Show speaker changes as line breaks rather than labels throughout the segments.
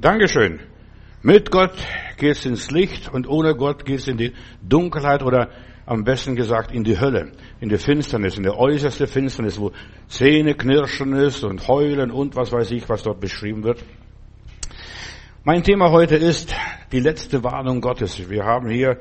Dankeschön. Mit Gott geht's ins Licht und ohne Gott geht's in die Dunkelheit oder am besten gesagt in die Hölle, in die Finsternis, in der äußerste Finsternis, wo Zähne knirschen ist und heulen und was weiß ich, was dort beschrieben wird. Mein Thema heute ist die letzte Warnung Gottes. Wir haben hier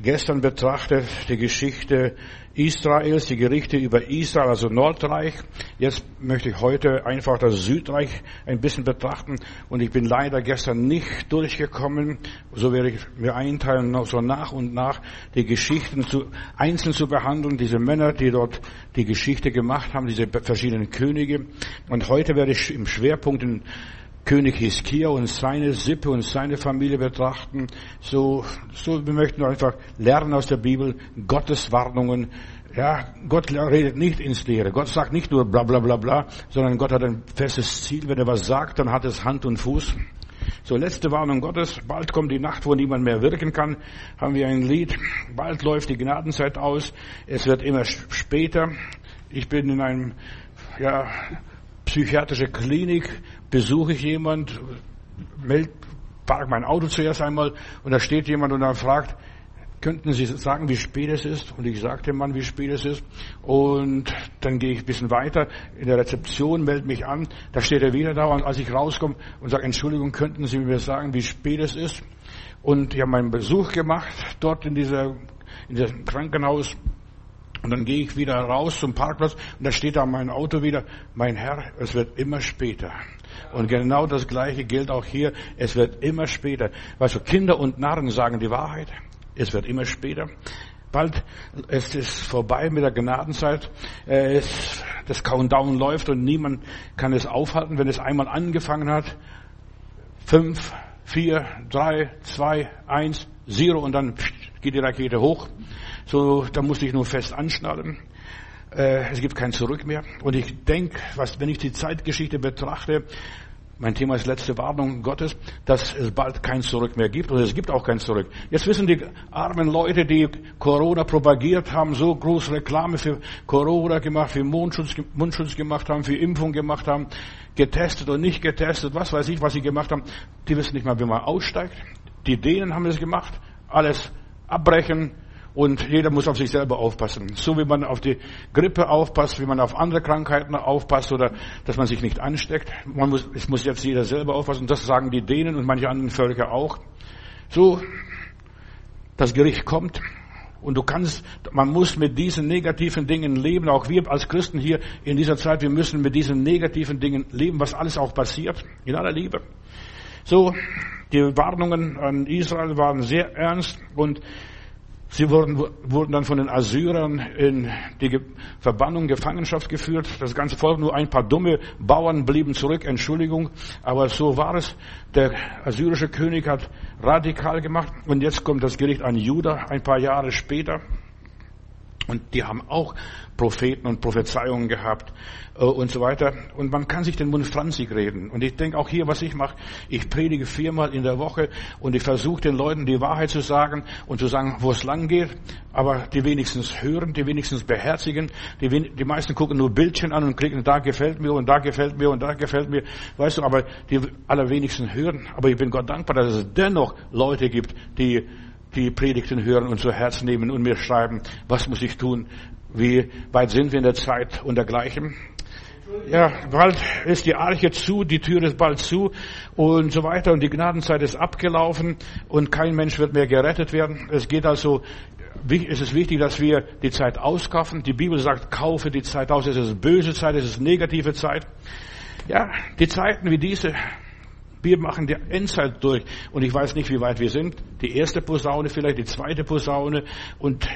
gestern betrachtet die Geschichte Israels, die Gerichte über Israel, also Nordreich. Jetzt möchte ich heute einfach das Südreich ein bisschen betrachten. Und ich bin leider gestern nicht durchgekommen. So werde ich mir einteilen, noch so nach und nach die Geschichten zu, einzeln zu behandeln. Diese Männer, die dort die Geschichte gemacht haben, diese verschiedenen Könige. Und heute werde ich im Schwerpunkt in König Hiskia und seine Sippe und seine Familie betrachten. So, so, wir möchten einfach lernen aus der Bibel, Gottes Warnungen. Ja, Gott redet nicht ins Leere. Gott sagt nicht nur bla, bla, bla, bla, sondern Gott hat ein festes Ziel. Wenn er was sagt, dann hat es Hand und Fuß. So, letzte Warnung Gottes. Bald kommt die Nacht, wo niemand mehr wirken kann. Haben wir ein Lied. Bald läuft die Gnadenzeit aus. Es wird immer später. Ich bin in einem, ja, psychiatrische Klinik, besuche ich jemand, meld, park mein Auto zuerst einmal und da steht jemand und dann fragt, könnten Sie sagen, wie spät es ist? Und ich sage dem Mann, wie spät es ist. Und dann gehe ich ein bisschen weiter in der Rezeption, melde mich an. Da steht er wieder da und als ich rauskomme und sage, Entschuldigung, könnten Sie mir sagen, wie spät es ist? Und ich habe meinen Besuch gemacht dort in dieser in diesem Krankenhaus und dann gehe ich wieder raus zum Parkplatz und da steht da mein Auto wieder, mein Herr, es wird immer später. Und genau das Gleiche gilt auch hier, es wird immer später. Weißt du, Kinder und Narren sagen die Wahrheit, es wird immer später. Bald es ist vorbei mit der Gnadenzeit. Es, das Countdown läuft und niemand kann es aufhalten, wenn es einmal angefangen hat. Fünf, vier, drei, zwei, eins, zero und dann geht die Rakete hoch. So, da musste ich nur fest anschnallen. Äh, es gibt kein Zurück mehr. Und ich denke, wenn ich die Zeitgeschichte betrachte, mein Thema ist letzte Warnung Gottes, dass es bald kein Zurück mehr gibt. Und es gibt auch kein Zurück. Jetzt wissen die armen Leute, die Corona propagiert haben, so große Reklame für Corona gemacht, für Mundschutz, Mundschutz gemacht haben, für Impfung gemacht haben, getestet und nicht getestet, was weiß ich, was sie gemacht haben. Die wissen nicht mal, wie man aussteigt. Die Dänen haben es gemacht. Alles abbrechen, und jeder muss auf sich selber aufpassen. So wie man auf die Grippe aufpasst, wie man auf andere Krankheiten aufpasst oder dass man sich nicht ansteckt. Man muss, es muss jetzt jeder selber aufpassen. Das sagen die Dänen und manche anderen Völker auch. So, das Gericht kommt. Und du kannst, man muss mit diesen negativen Dingen leben. Auch wir als Christen hier in dieser Zeit, wir müssen mit diesen negativen Dingen leben, was alles auch passiert. In aller Liebe. So, die Warnungen an Israel waren sehr ernst und Sie wurden, wurden dann von den Assyrern in die Verbannung, Gefangenschaft geführt. Das ganze Volk, nur ein paar dumme Bauern blieben zurück, Entschuldigung. Aber so war es. Der assyrische König hat radikal gemacht. Und jetzt kommt das Gericht an Juda ein paar Jahre später. Und die haben auch Propheten und Prophezeiungen gehabt äh, und so weiter. Und man kann sich den Mund franzig reden. Und ich denke auch hier, was ich mache, ich predige viermal in der Woche und ich versuche den Leuten die Wahrheit zu sagen und zu sagen, wo es lang geht. Aber die wenigstens hören, die wenigstens beherzigen. Die, die meisten gucken nur Bildchen an und klicken, da gefällt mir und da gefällt mir und da gefällt mir. Weißt du, aber die allerwenigsten hören. Aber ich bin Gott dankbar, dass es dennoch Leute gibt, die die Predigten hören und zu Herzen nehmen und mir schreiben, was muss ich tun, wie weit sind wir in der Zeit und dergleichen. Ja, bald ist die Arche zu, die Tür ist bald zu und so weiter und die Gnadenzeit ist abgelaufen und kein Mensch wird mehr gerettet werden. Es geht also, es ist wichtig, dass wir die Zeit auskaufen. Die Bibel sagt, kaufe die Zeit aus. Es ist böse Zeit, es ist negative Zeit. Ja, die Zeiten wie diese, wir machen die Endzeit durch und ich weiß nicht, wie weit wir sind. Die erste Posaune vielleicht, die zweite Posaune und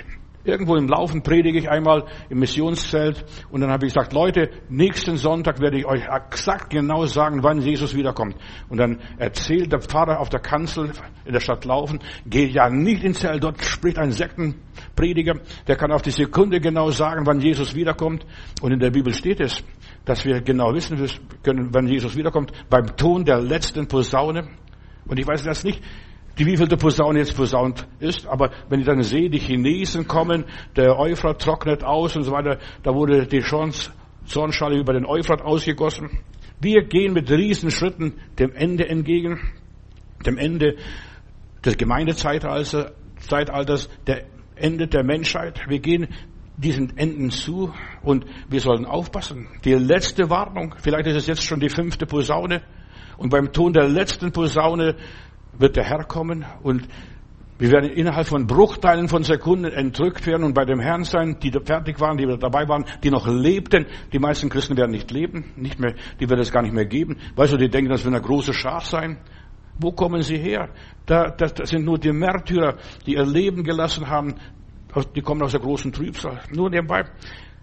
Irgendwo im Laufen predige ich einmal im Missionszelt und dann habe ich gesagt, Leute, nächsten Sonntag werde ich euch exakt genau sagen, wann Jesus wiederkommt. Und dann erzählt der Pfarrer auf der Kanzel in der Stadt Laufen, geht ja nicht ins Zelt, dort spricht ein Sektenprediger, der kann auf die Sekunde genau sagen, wann Jesus wiederkommt. Und in der Bibel steht es, dass wir genau wissen können, wann Jesus wiederkommt, beim Ton der letzten Posaune. Und ich weiß das nicht, die wievielte Posaune jetzt posaunt ist, aber wenn ich dann sehe, die Chinesen kommen, der Euphrat trocknet aus und so weiter, da wurde die Zornschale über den Euphrat ausgegossen. Wir gehen mit Riesenschritten dem Ende entgegen, dem Ende des Gemeindezeitalters, der Ende der Menschheit. Wir gehen diesen Enden zu und wir sollen aufpassen. Die letzte Warnung, vielleicht ist es jetzt schon die fünfte Posaune und beim Ton der letzten Posaune wird der Herr kommen und wir werden innerhalb von Bruchteilen von Sekunden entrückt werden und bei dem Herrn sein, die fertig waren, die dabei waren, die noch lebten. Die meisten Christen werden nicht leben, nicht mehr, die wird es gar nicht mehr geben. Weißt du, die denken, das wird eine große Schar sein. Wo kommen sie her? Da, das, das sind nur die Märtyrer, die ihr Leben gelassen haben. Die kommen aus der großen Trübsal. Nur nebenbei.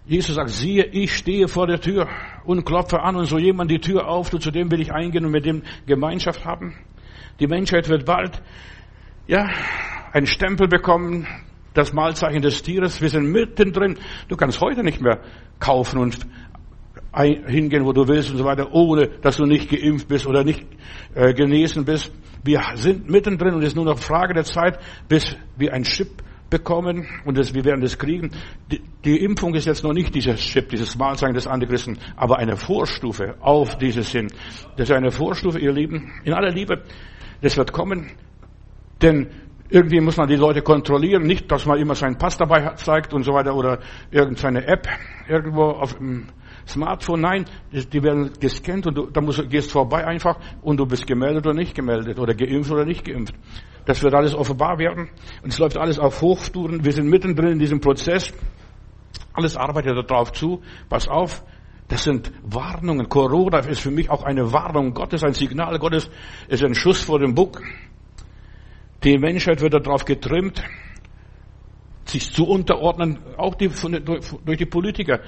Jesus sagt, siehe, ich stehe vor der Tür und klopfe an und so jemand die Tür auf, zu dem will ich eingehen und mit dem Gemeinschaft haben. Die Menschheit wird bald, ja, einen Stempel bekommen, das Mahlzeichen des Tieres. Wir sind mittendrin. Du kannst heute nicht mehr kaufen und hingehen, wo du willst und so weiter, ohne dass du nicht geimpft bist oder nicht äh, genesen bist. Wir sind mittendrin und es ist nur noch Frage der Zeit, bis wir ein Chip bekommen und das, wir werden das kriegen. Die, die, Impfung ist jetzt noch nicht dieses Chip, dieses Mahlzeichen des Antichristen, aber eine Vorstufe auf dieses Sinn. Das ist eine Vorstufe, ihr Lieben, in aller Liebe. Das wird kommen, denn irgendwie muss man die Leute kontrollieren, nicht, dass man immer seinen Pass dabei zeigt und so weiter oder irgendeine App irgendwo auf dem Smartphone. Nein, die werden gescannt und du, da musst, gehst vorbei einfach und du bist gemeldet oder nicht gemeldet oder geimpft oder nicht geimpft. Das wird alles offenbar werden und es läuft alles auf Hochtouren. Wir sind mittendrin in diesem Prozess. Alles arbeitet darauf zu. Pass auf, das sind Warnungen. Corona ist für mich auch eine Warnung Gottes, ein Signal Gottes, ist ein Schuss vor dem Bug. Die Menschheit wird darauf getrimmt, sich zu unterordnen, auch die, durch die Politiker.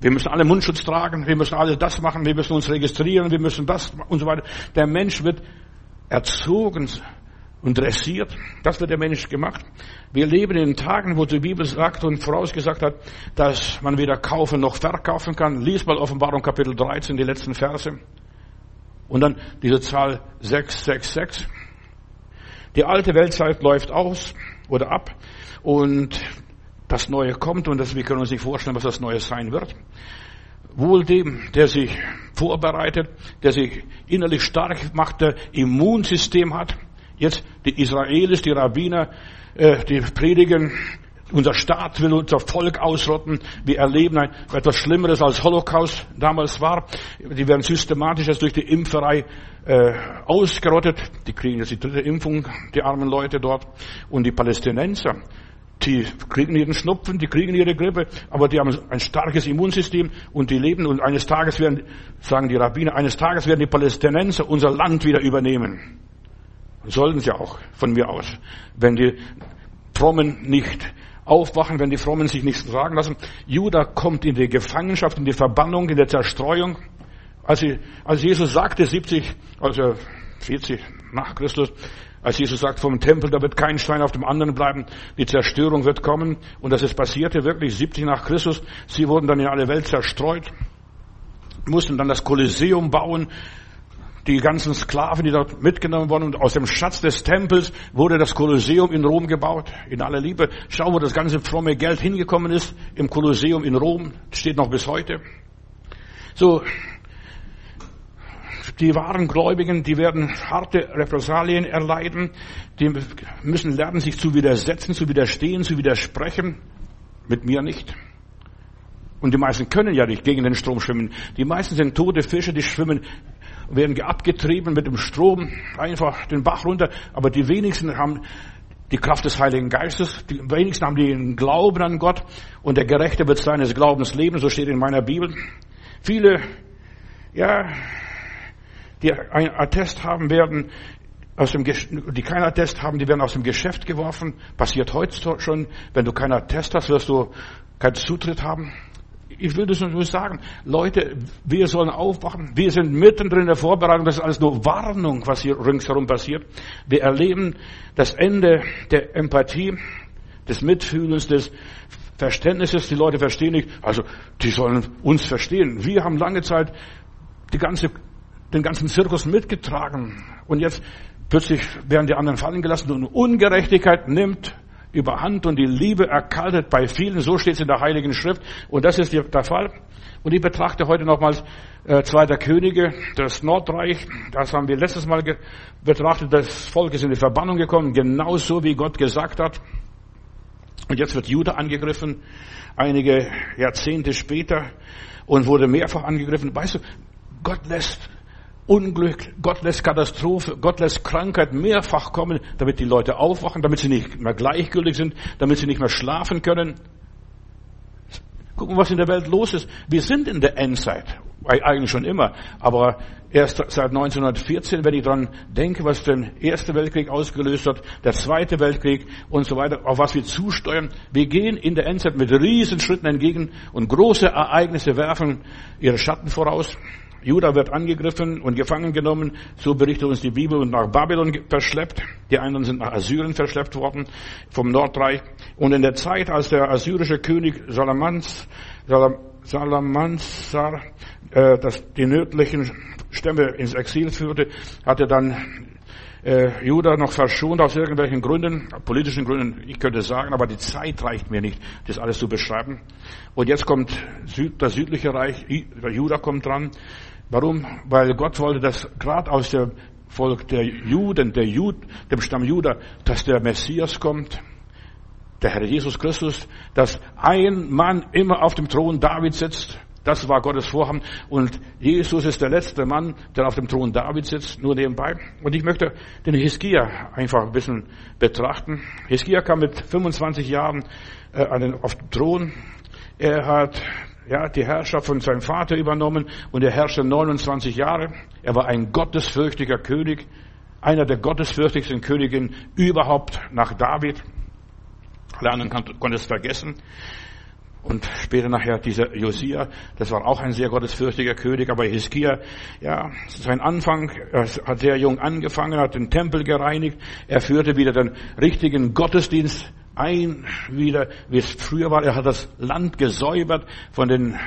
Wir müssen alle Mundschutz tragen, wir müssen alle das machen, wir müssen uns registrieren, wir müssen das und so weiter. Der Mensch wird erzogen und dressiert. Das wird der Mensch gemacht. Wir leben in Tagen, wo die Bibel sagt und vorausgesagt hat, dass man weder kaufen noch verkaufen kann. Lies mal Offenbarung Kapitel 13, die letzten Verse. Und dann diese Zahl 666. Die alte Weltzeit läuft aus oder ab und das Neue kommt und das, wir können uns nicht vorstellen, was das Neue sein wird. Wohl dem, der sich vorbereitet, der sich innerlich stark macht, der Immunsystem hat. Jetzt die Israelis, die Rabbiner, äh, die predigen, unser Staat will unser Volk ausrotten. Wir erleben ein, etwas Schlimmeres als Holocaust damals war. Die werden systematisch durch die Impferei äh, ausgerottet. Die kriegen jetzt die dritte Impfung, die armen Leute dort. Und die Palästinenser, die kriegen ihren Schnupfen, die kriegen ihre Grippe, aber die haben ein starkes Immunsystem und die leben und eines Tages werden, sagen die Rabbiner, eines Tages werden die Palästinenser unser Land wieder übernehmen. Sollten sie auch, von mir aus. Wenn die Frommen nicht aufwachen, wenn die Frommen sich nichts sagen lassen. Judah kommt in die Gefangenschaft, in die Verbannung, in der Zerstreuung. Als, sie, als Jesus sagte, 70, also 40 nach Christus, als Jesus sagt vom Tempel, da wird kein Stein auf dem anderen bleiben, die Zerstörung wird kommen. Und das ist passierte wirklich 70 nach Christus. Sie wurden dann in alle Welt zerstreut, mussten dann das Kolosseum bauen, die ganzen Sklaven, die dort mitgenommen wurden. Und aus dem Schatz des Tempels wurde das Kolosseum in Rom gebaut. In aller Liebe. Schau, wo das ganze fromme Geld hingekommen ist. Im Kolosseum in Rom. Steht noch bis heute. So. Die wahren Gläubigen, die werden harte Repressalien erleiden. Die müssen lernen, sich zu widersetzen, zu widerstehen, zu widersprechen. Mit mir nicht. Und die meisten können ja nicht gegen den Strom schwimmen. Die meisten sind tote Fische, die schwimmen werden abgetrieben mit dem Strom, einfach den Bach runter. Aber die wenigsten haben die Kraft des Heiligen Geistes. Die wenigsten haben den Glauben an Gott. Und der Gerechte wird seines Glaubens leben, so steht in meiner Bibel. Viele, ja, die ein Attest haben, werden aus dem, die kein Attest haben, die werden aus dem Geschäft geworfen. Passiert heute schon. Wenn du keinen Attest hast, wirst du keinen Zutritt haben ich will das nur sagen. Leute, wir sollen aufwachen. Wir sind mittendrin in der Vorbereitung. Das ist alles nur Warnung, was hier ringsherum passiert. Wir erleben das Ende der Empathie, des Mitfühlens, des Verständnisses. Die Leute verstehen nicht. Also, die sollen uns verstehen. Wir haben lange Zeit die ganze, den ganzen Zirkus mitgetragen. Und jetzt plötzlich werden die anderen fallen gelassen und Ungerechtigkeit nimmt überhand und die Liebe erkaltet bei vielen. So steht es in der Heiligen Schrift. Und das ist der Fall. Und ich betrachte heute nochmals äh, Zweiter Könige, das Nordreich. Das haben wir letztes Mal betrachtet. Das Volk ist in die Verbannung gekommen, genauso wie Gott gesagt hat. Und jetzt wird Juda angegriffen, einige Jahrzehnte später, und wurde mehrfach angegriffen. Weißt du, Gott lässt Unglück, Gott lässt Katastrophe, Gott lässt Krankheit mehrfach kommen, damit die Leute aufwachen, damit sie nicht mehr gleichgültig sind, damit sie nicht mehr schlafen können. Gucken, was in der Welt los ist. Wir sind in der Endzeit. Eigentlich schon immer. Aber erst seit 1914, wenn ich daran denke, was den Ersten Weltkrieg ausgelöst hat, der Zweite Weltkrieg und so weiter, auf was wir zusteuern. Wir gehen in der Endzeit mit Riesenschritten entgegen und große Ereignisse werfen ihre Schatten voraus. Juda wird angegriffen und gefangen genommen, so berichtet uns die Bibel, und nach Babylon verschleppt. Die anderen sind nach Assyrien verschleppt worden vom Nordreich. Und in der Zeit, als der assyrische König Salamans, Salamansar äh, das, die nördlichen Stämme ins Exil führte, hatte dann äh, Juda noch verschont aus irgendwelchen Gründen, politischen Gründen, ich könnte sagen, aber die Zeit reicht mir nicht, das alles zu beschreiben. Und jetzt kommt Süd, das südliche Reich, Juda kommt dran. Warum? Weil Gott wollte, dass gerade aus dem Volk der Juden, der Jud, dem Stamm Juda, dass der Messias kommt, der Herr Jesus Christus, dass ein Mann immer auf dem Thron David sitzt. Das war Gottes Vorhaben. Und Jesus ist der letzte Mann, der auf dem Thron David sitzt, nur nebenbei. Und ich möchte den Hiskia einfach ein bisschen betrachten. Hiskia kam mit 25 Jahren äh, auf den Thron. Er hat ja, die Herrschaft von seinem Vater übernommen und er herrschte 29 Jahre. Er war ein gottesfürchtiger König, einer der gottesfürchtigsten Königen überhaupt nach David. Alle anderen konnten es vergessen. Und später nachher dieser Josia, das war auch ein sehr gottesfürchtiger König, aber Hiskia, ja, sein Anfang, er hat sehr jung angefangen, hat den Tempel gereinigt, er führte wieder den richtigen Gottesdienst ein, wieder, wie es früher war. Er hat das Land gesäubert von den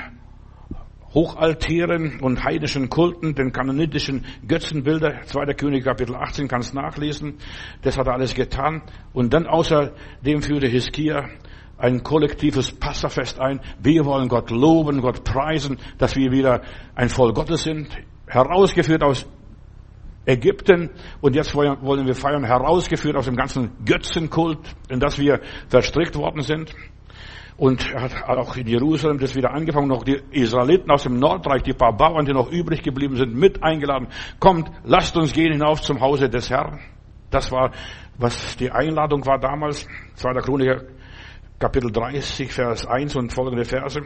Hochaltären und heidischen Kulten, den kanonitischen Götzenbilder. Zweiter König Kapitel 18 kannst nachlesen. Das hat er alles getan. Und dann außerdem führte Hiskia ein kollektives Passafest ein. Wir wollen Gott loben, Gott preisen, dass wir wieder ein Volk Gottes sind. Herausgeführt aus Ägypten und jetzt wollen wir feiern, herausgeführt aus dem ganzen Götzenkult, in das wir verstrickt worden sind. Und er hat auch in Jerusalem das wieder angefangen, noch die Israeliten aus dem Nordreich, die paar Bauern, die noch übrig geblieben sind, mit eingeladen. Kommt, lasst uns gehen hinauf zum Hause des Herrn. Das war, was die Einladung war damals. 2. Chroniker, Kapitel 30, Vers 1 und folgende Verse.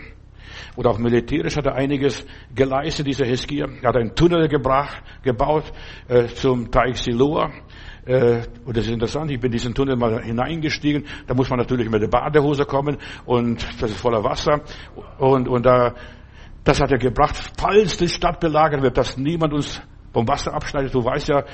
Und auch militärisch hat er einiges geleistet, dieser Hiskia. Er hat einen Tunnel gebracht, gebaut äh, zum Teich Siloa. Äh, und das ist interessant, ich bin in diesen Tunnel mal hineingestiegen. Da muss man natürlich mit der Badehose kommen und das ist voller Wasser. Und, und da, das hat er gebracht, falls die Stadt belagert wird, dass niemand uns vom Wasser abschneidet. Du weißt ja,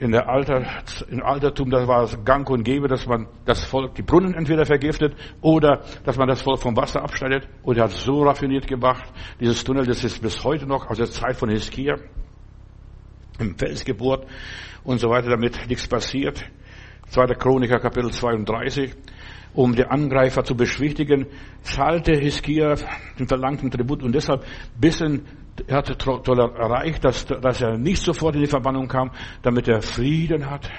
in der Alter, im Altertum, das war es gang und gäbe, dass man das Volk, die Brunnen entweder vergiftet oder dass man das Volk vom Wasser abschneidet. Und er hat so raffiniert gemacht. Dieses Tunnel, das ist bis heute noch aus der Zeit von Hiskia im Fels gebohrt und so weiter, damit nichts passiert. Zweiter Chroniker, Kapitel 32. Um die Angreifer zu beschwichtigen, zahlte Hiskia den verlangten Tribut und deshalb bis in er hatte erreicht, dass, dass er nicht sofort in die Verbannung kam, damit er Frieden hat.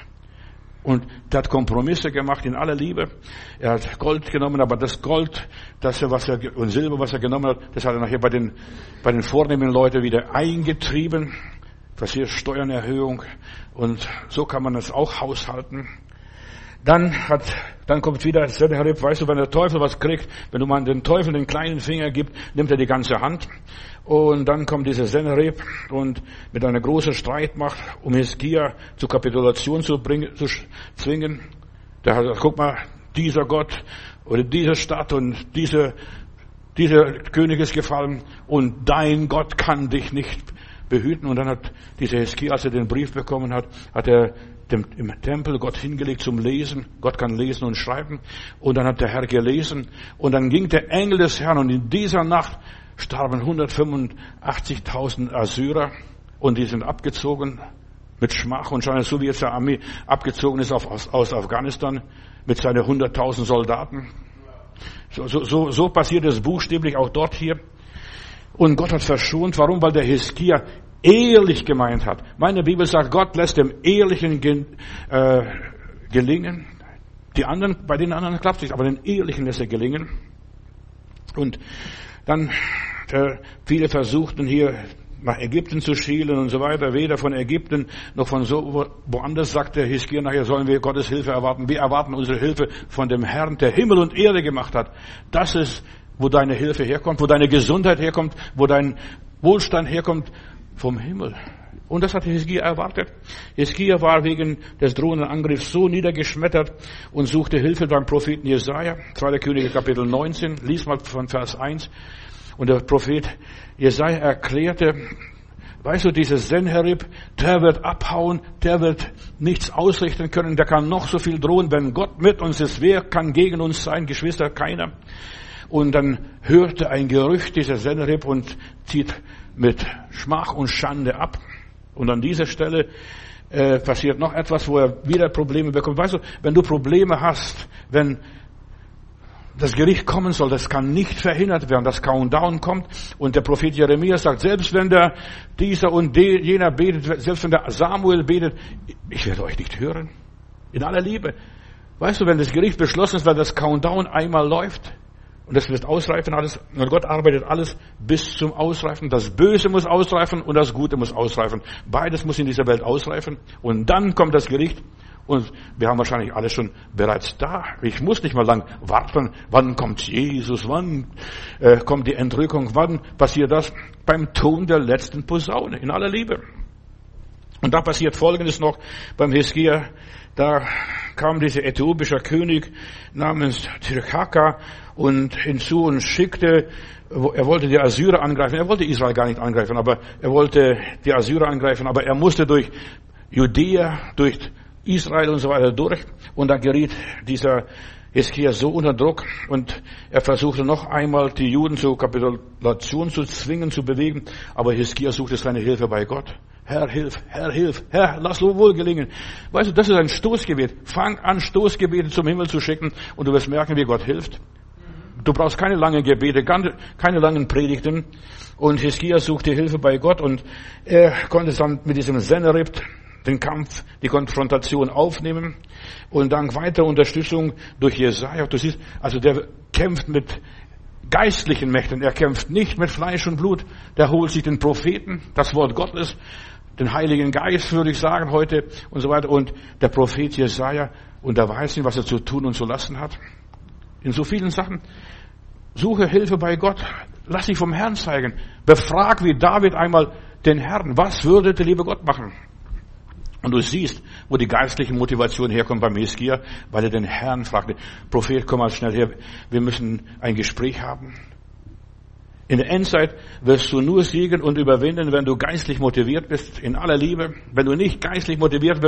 Und er hat Kompromisse gemacht in aller Liebe. Er hat Gold genommen, aber das Gold, das er, was er, und Silber, was er genommen hat, das hat er nachher bei den, bei den vornehmen Leuten wieder eingetrieben. Das hier Steuernerhöhung. Und so kann man es auch haushalten. Dann hat, dann kommt wieder Sennacherib, weißt du, wenn der Teufel was kriegt, wenn du mal den Teufel den kleinen Finger gibst, nimmt er die ganze Hand. Und dann kommt dieser Sennacherib und mit einer großen Streitmacht, um Hiskia zur Kapitulation zu bringen, zu zwingen. Der hat gesagt, guck mal, dieser Gott oder diese Stadt und diese, dieser König ist gefallen und dein Gott kann dich nicht behüten. Und dann hat dieser Hiskia, als er den Brief bekommen hat, hat er dem, im Tempel Gott hingelegt zum Lesen. Gott kann lesen und schreiben. Und dann hat der Herr gelesen. Und dann ging der Engel des Herrn und in dieser Nacht starben 185.000 Assyrer und die sind abgezogen mit Schmach und Schande, so wie jetzt der Armee abgezogen ist aus, aus Afghanistan mit seinen 100.000 Soldaten. So, so, so, so passiert es buchstäblich auch dort hier. Und Gott hat verschont. Warum? Weil der Hiskia ehrlich gemeint hat. Meine Bibel sagt, Gott lässt dem Ehrlichen äh, gelingen. Die anderen, bei den anderen klappt es nicht, aber den Ehrlichen lässt er gelingen. Und dann, äh, viele versuchten hier nach Ägypten zu schielen und so weiter. Weder von Ägypten noch von so woanders sagt der Hiskia nachher sollen wir Gottes Hilfe erwarten. Wir erwarten unsere Hilfe von dem Herrn, der Himmel und Erde gemacht hat. Das ist, wo deine Hilfe herkommt, wo deine Gesundheit herkommt, wo dein Wohlstand herkommt vom Himmel. Und das hat Hiskia erwartet. Hiskia war wegen des drohenden Angriffs so niedergeschmettert und suchte Hilfe beim Propheten Jesaja. 2. Könige Kapitel 19. Lies mal von Vers 1. Und der Prophet Jesaja erklärte, weißt du, dieser Senherib, der wird abhauen, der wird nichts ausrichten können, der kann noch so viel drohen, wenn Gott mit uns ist, wer kann gegen uns sein, Geschwister, keiner. Und dann hörte ein Gerücht dieser Senherib und zieht mit Schmach und Schande ab. Und an dieser Stelle äh, passiert noch etwas, wo er wieder Probleme bekommt. Weißt du, wenn du Probleme hast, wenn das Gericht kommen soll, das kann nicht verhindert werden, das Countdown kommt und der Prophet Jeremia sagt, selbst wenn der dieser und jener betet, selbst wenn der Samuel betet, ich werde euch nicht hören. In aller Liebe. Weißt du, wenn das Gericht beschlossen ist, weil das Countdown einmal läuft, und das wird ausreifen alles. Und Gott arbeitet alles bis zum Ausreifen. Das Böse muss ausreifen und das Gute muss ausreifen. Beides muss in dieser Welt ausreifen. Und dann kommt das Gericht. Und wir haben wahrscheinlich alles schon bereits da. Ich muss nicht mal lang warten. Wann kommt Jesus? Wann äh, kommt die Entrückung? Wann passiert das? Beim Ton der letzten Posaune. In aller Liebe. Und da passiert Folgendes noch beim Hiskia. Da kam dieser äthiopische König namens Tirchaka und hinzu und schickte, er wollte die Assyrer angreifen. Er wollte Israel gar nicht angreifen, aber er wollte die Assyrer angreifen, aber er musste durch Judäa, durch Israel und so weiter durch. Und da geriet dieser Hiskia so unter Druck und er versuchte noch einmal die Juden zur Kapitulation zu zwingen, zu bewegen, aber Hiskia suchte seine Hilfe bei Gott. Herr, hilf, Herr, hilf, Herr, lass wohl gelingen. Weißt du, das ist ein Stoßgebet. Fang an, Stoßgebete zum Himmel zu schicken und du wirst merken, wie Gott hilft. Du brauchst keine langen Gebete, keine langen Predigten. Und Hiskia suchte Hilfe bei Gott und er konnte dann mit diesem Sennerib den Kampf, die Konfrontation aufnehmen und dank weiterer Unterstützung durch Jesaja. Du siehst, also der kämpft mit geistlichen Mächten. Er kämpft nicht mit Fleisch und Blut. Der holt sich den Propheten, das Wort Gottes, den Heiligen Geist, würde ich sagen, heute und so weiter. Und der Prophet Jesaja, und er weiß nicht, was er zu tun und zu lassen hat. In so vielen Sachen. Suche Hilfe bei Gott. Lass dich vom Herrn zeigen. Befrag wie David einmal den Herrn. Was würde der liebe Gott machen? Und du siehst, wo die geistliche Motivation herkommt beim Hiskia, weil er den Herrn fragte, Prophet, komm mal schnell her, wir müssen ein Gespräch haben. In der Endzeit wirst du nur siegen und überwinden, wenn du geistlich motiviert bist, in aller Liebe. Wenn du nicht geistlich motiviert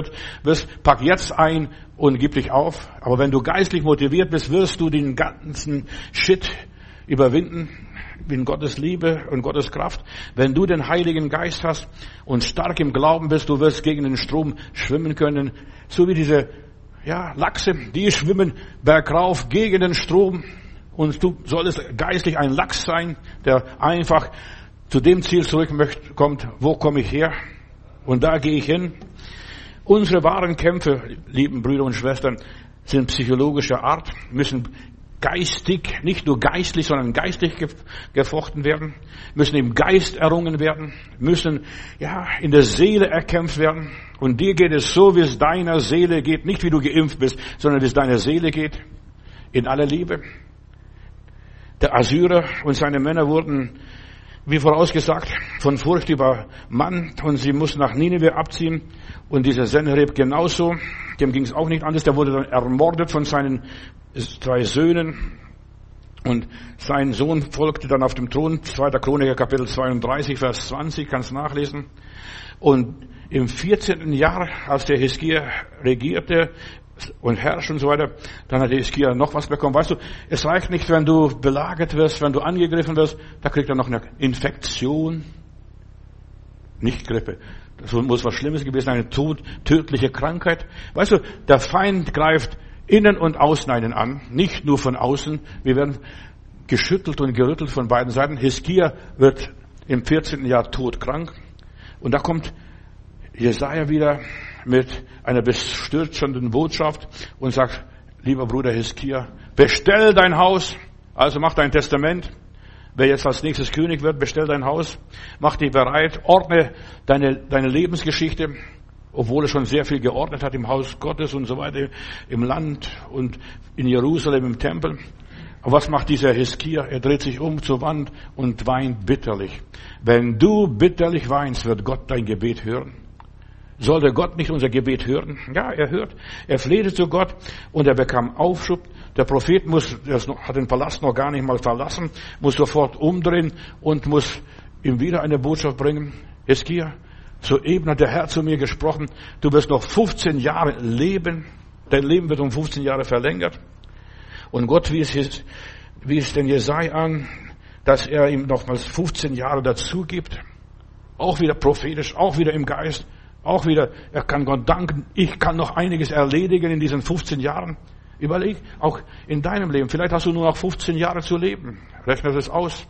wirst, pack jetzt ein und gib dich auf. Aber wenn du geistlich motiviert bist, wirst du den ganzen Shit überwinden in Gottes Liebe und Gottes Kraft. Wenn du den Heiligen Geist hast und stark im Glauben bist, du wirst gegen den Strom schwimmen können. So wie diese, ja, Lachse, die schwimmen bergauf gegen den Strom. Und du solltest geistlich ein Lachs sein, der einfach zu dem Ziel zurückkommt, wo komme ich her? Und da gehe ich hin. Unsere wahren Kämpfe, lieben Brüder und Schwestern, sind psychologischer Art, müssen geistig, nicht nur geistlich, sondern geistig gefochten werden, müssen im Geist errungen werden, müssen, ja, in der Seele erkämpft werden. Und dir geht es so, wie es deiner Seele geht, nicht wie du geimpft bist, sondern wie es deiner Seele geht, in aller Liebe. Der Assyrer und seine Männer wurden, wie vorausgesagt, von Furcht übermannt und sie mussten nach Nineveh abziehen. Und dieser Senherib genauso, dem ging es auch nicht anders, der wurde dann ermordet von seinen zwei Söhnen. Und sein Sohn folgte dann auf dem Thron, 2. Chroniker Kapitel 32, Vers 20, kannst nachlesen. Und im 14. Jahr, als der Hiskia regierte und herrschte und so weiter, dann hat Hiskia noch was bekommen. Weißt du, es reicht nicht, wenn du belagert wirst, wenn du angegriffen wirst, da kriegt er noch eine Infektion. Nicht Grippe. Das muss was Schlimmes gewesen sein, eine tödliche Krankheit. Weißt du, der Feind greift innen und außen einen an, nicht nur von außen. Wir werden geschüttelt und gerüttelt von beiden Seiten. Hiskia wird im 14. Jahr todkrank. Und da kommt Jesaja wieder mit einer bestürzenden Botschaft und sagt, lieber Bruder Hiskia, bestell dein Haus, also mach dein Testament. Wer jetzt als nächstes König wird, bestell dein Haus, mach dich bereit, ordne deine, deine Lebensgeschichte, obwohl er schon sehr viel geordnet hat im Haus Gottes und so weiter, im Land und in Jerusalem im Tempel. Aber was macht dieser Hiskia? Er dreht sich um zur Wand und weint bitterlich. Wenn du bitterlich weinst, wird Gott dein Gebet hören. Sollte Gott nicht unser Gebet hören? Ja, er hört. Er flehte zu Gott und er bekam Aufschub. Der Prophet muss, hat den Palast noch gar nicht mal verlassen, muss sofort umdrehen und muss ihm wieder eine Botschaft bringen. Eskia, soeben hat der Herr zu mir gesprochen, du wirst noch 15 Jahre leben. Dein Leben wird um 15 Jahre verlängert. Und Gott wies, wies den Jesaja an, dass er ihm nochmals 15 Jahre dazu gibt. Auch wieder prophetisch, auch wieder im Geist. Auch wieder, er kann Gott danken, ich kann noch einiges erledigen in diesen 15 Jahren. Überleg, auch in deinem Leben, vielleicht hast du nur noch 15 Jahre zu leben. Rechne das aus.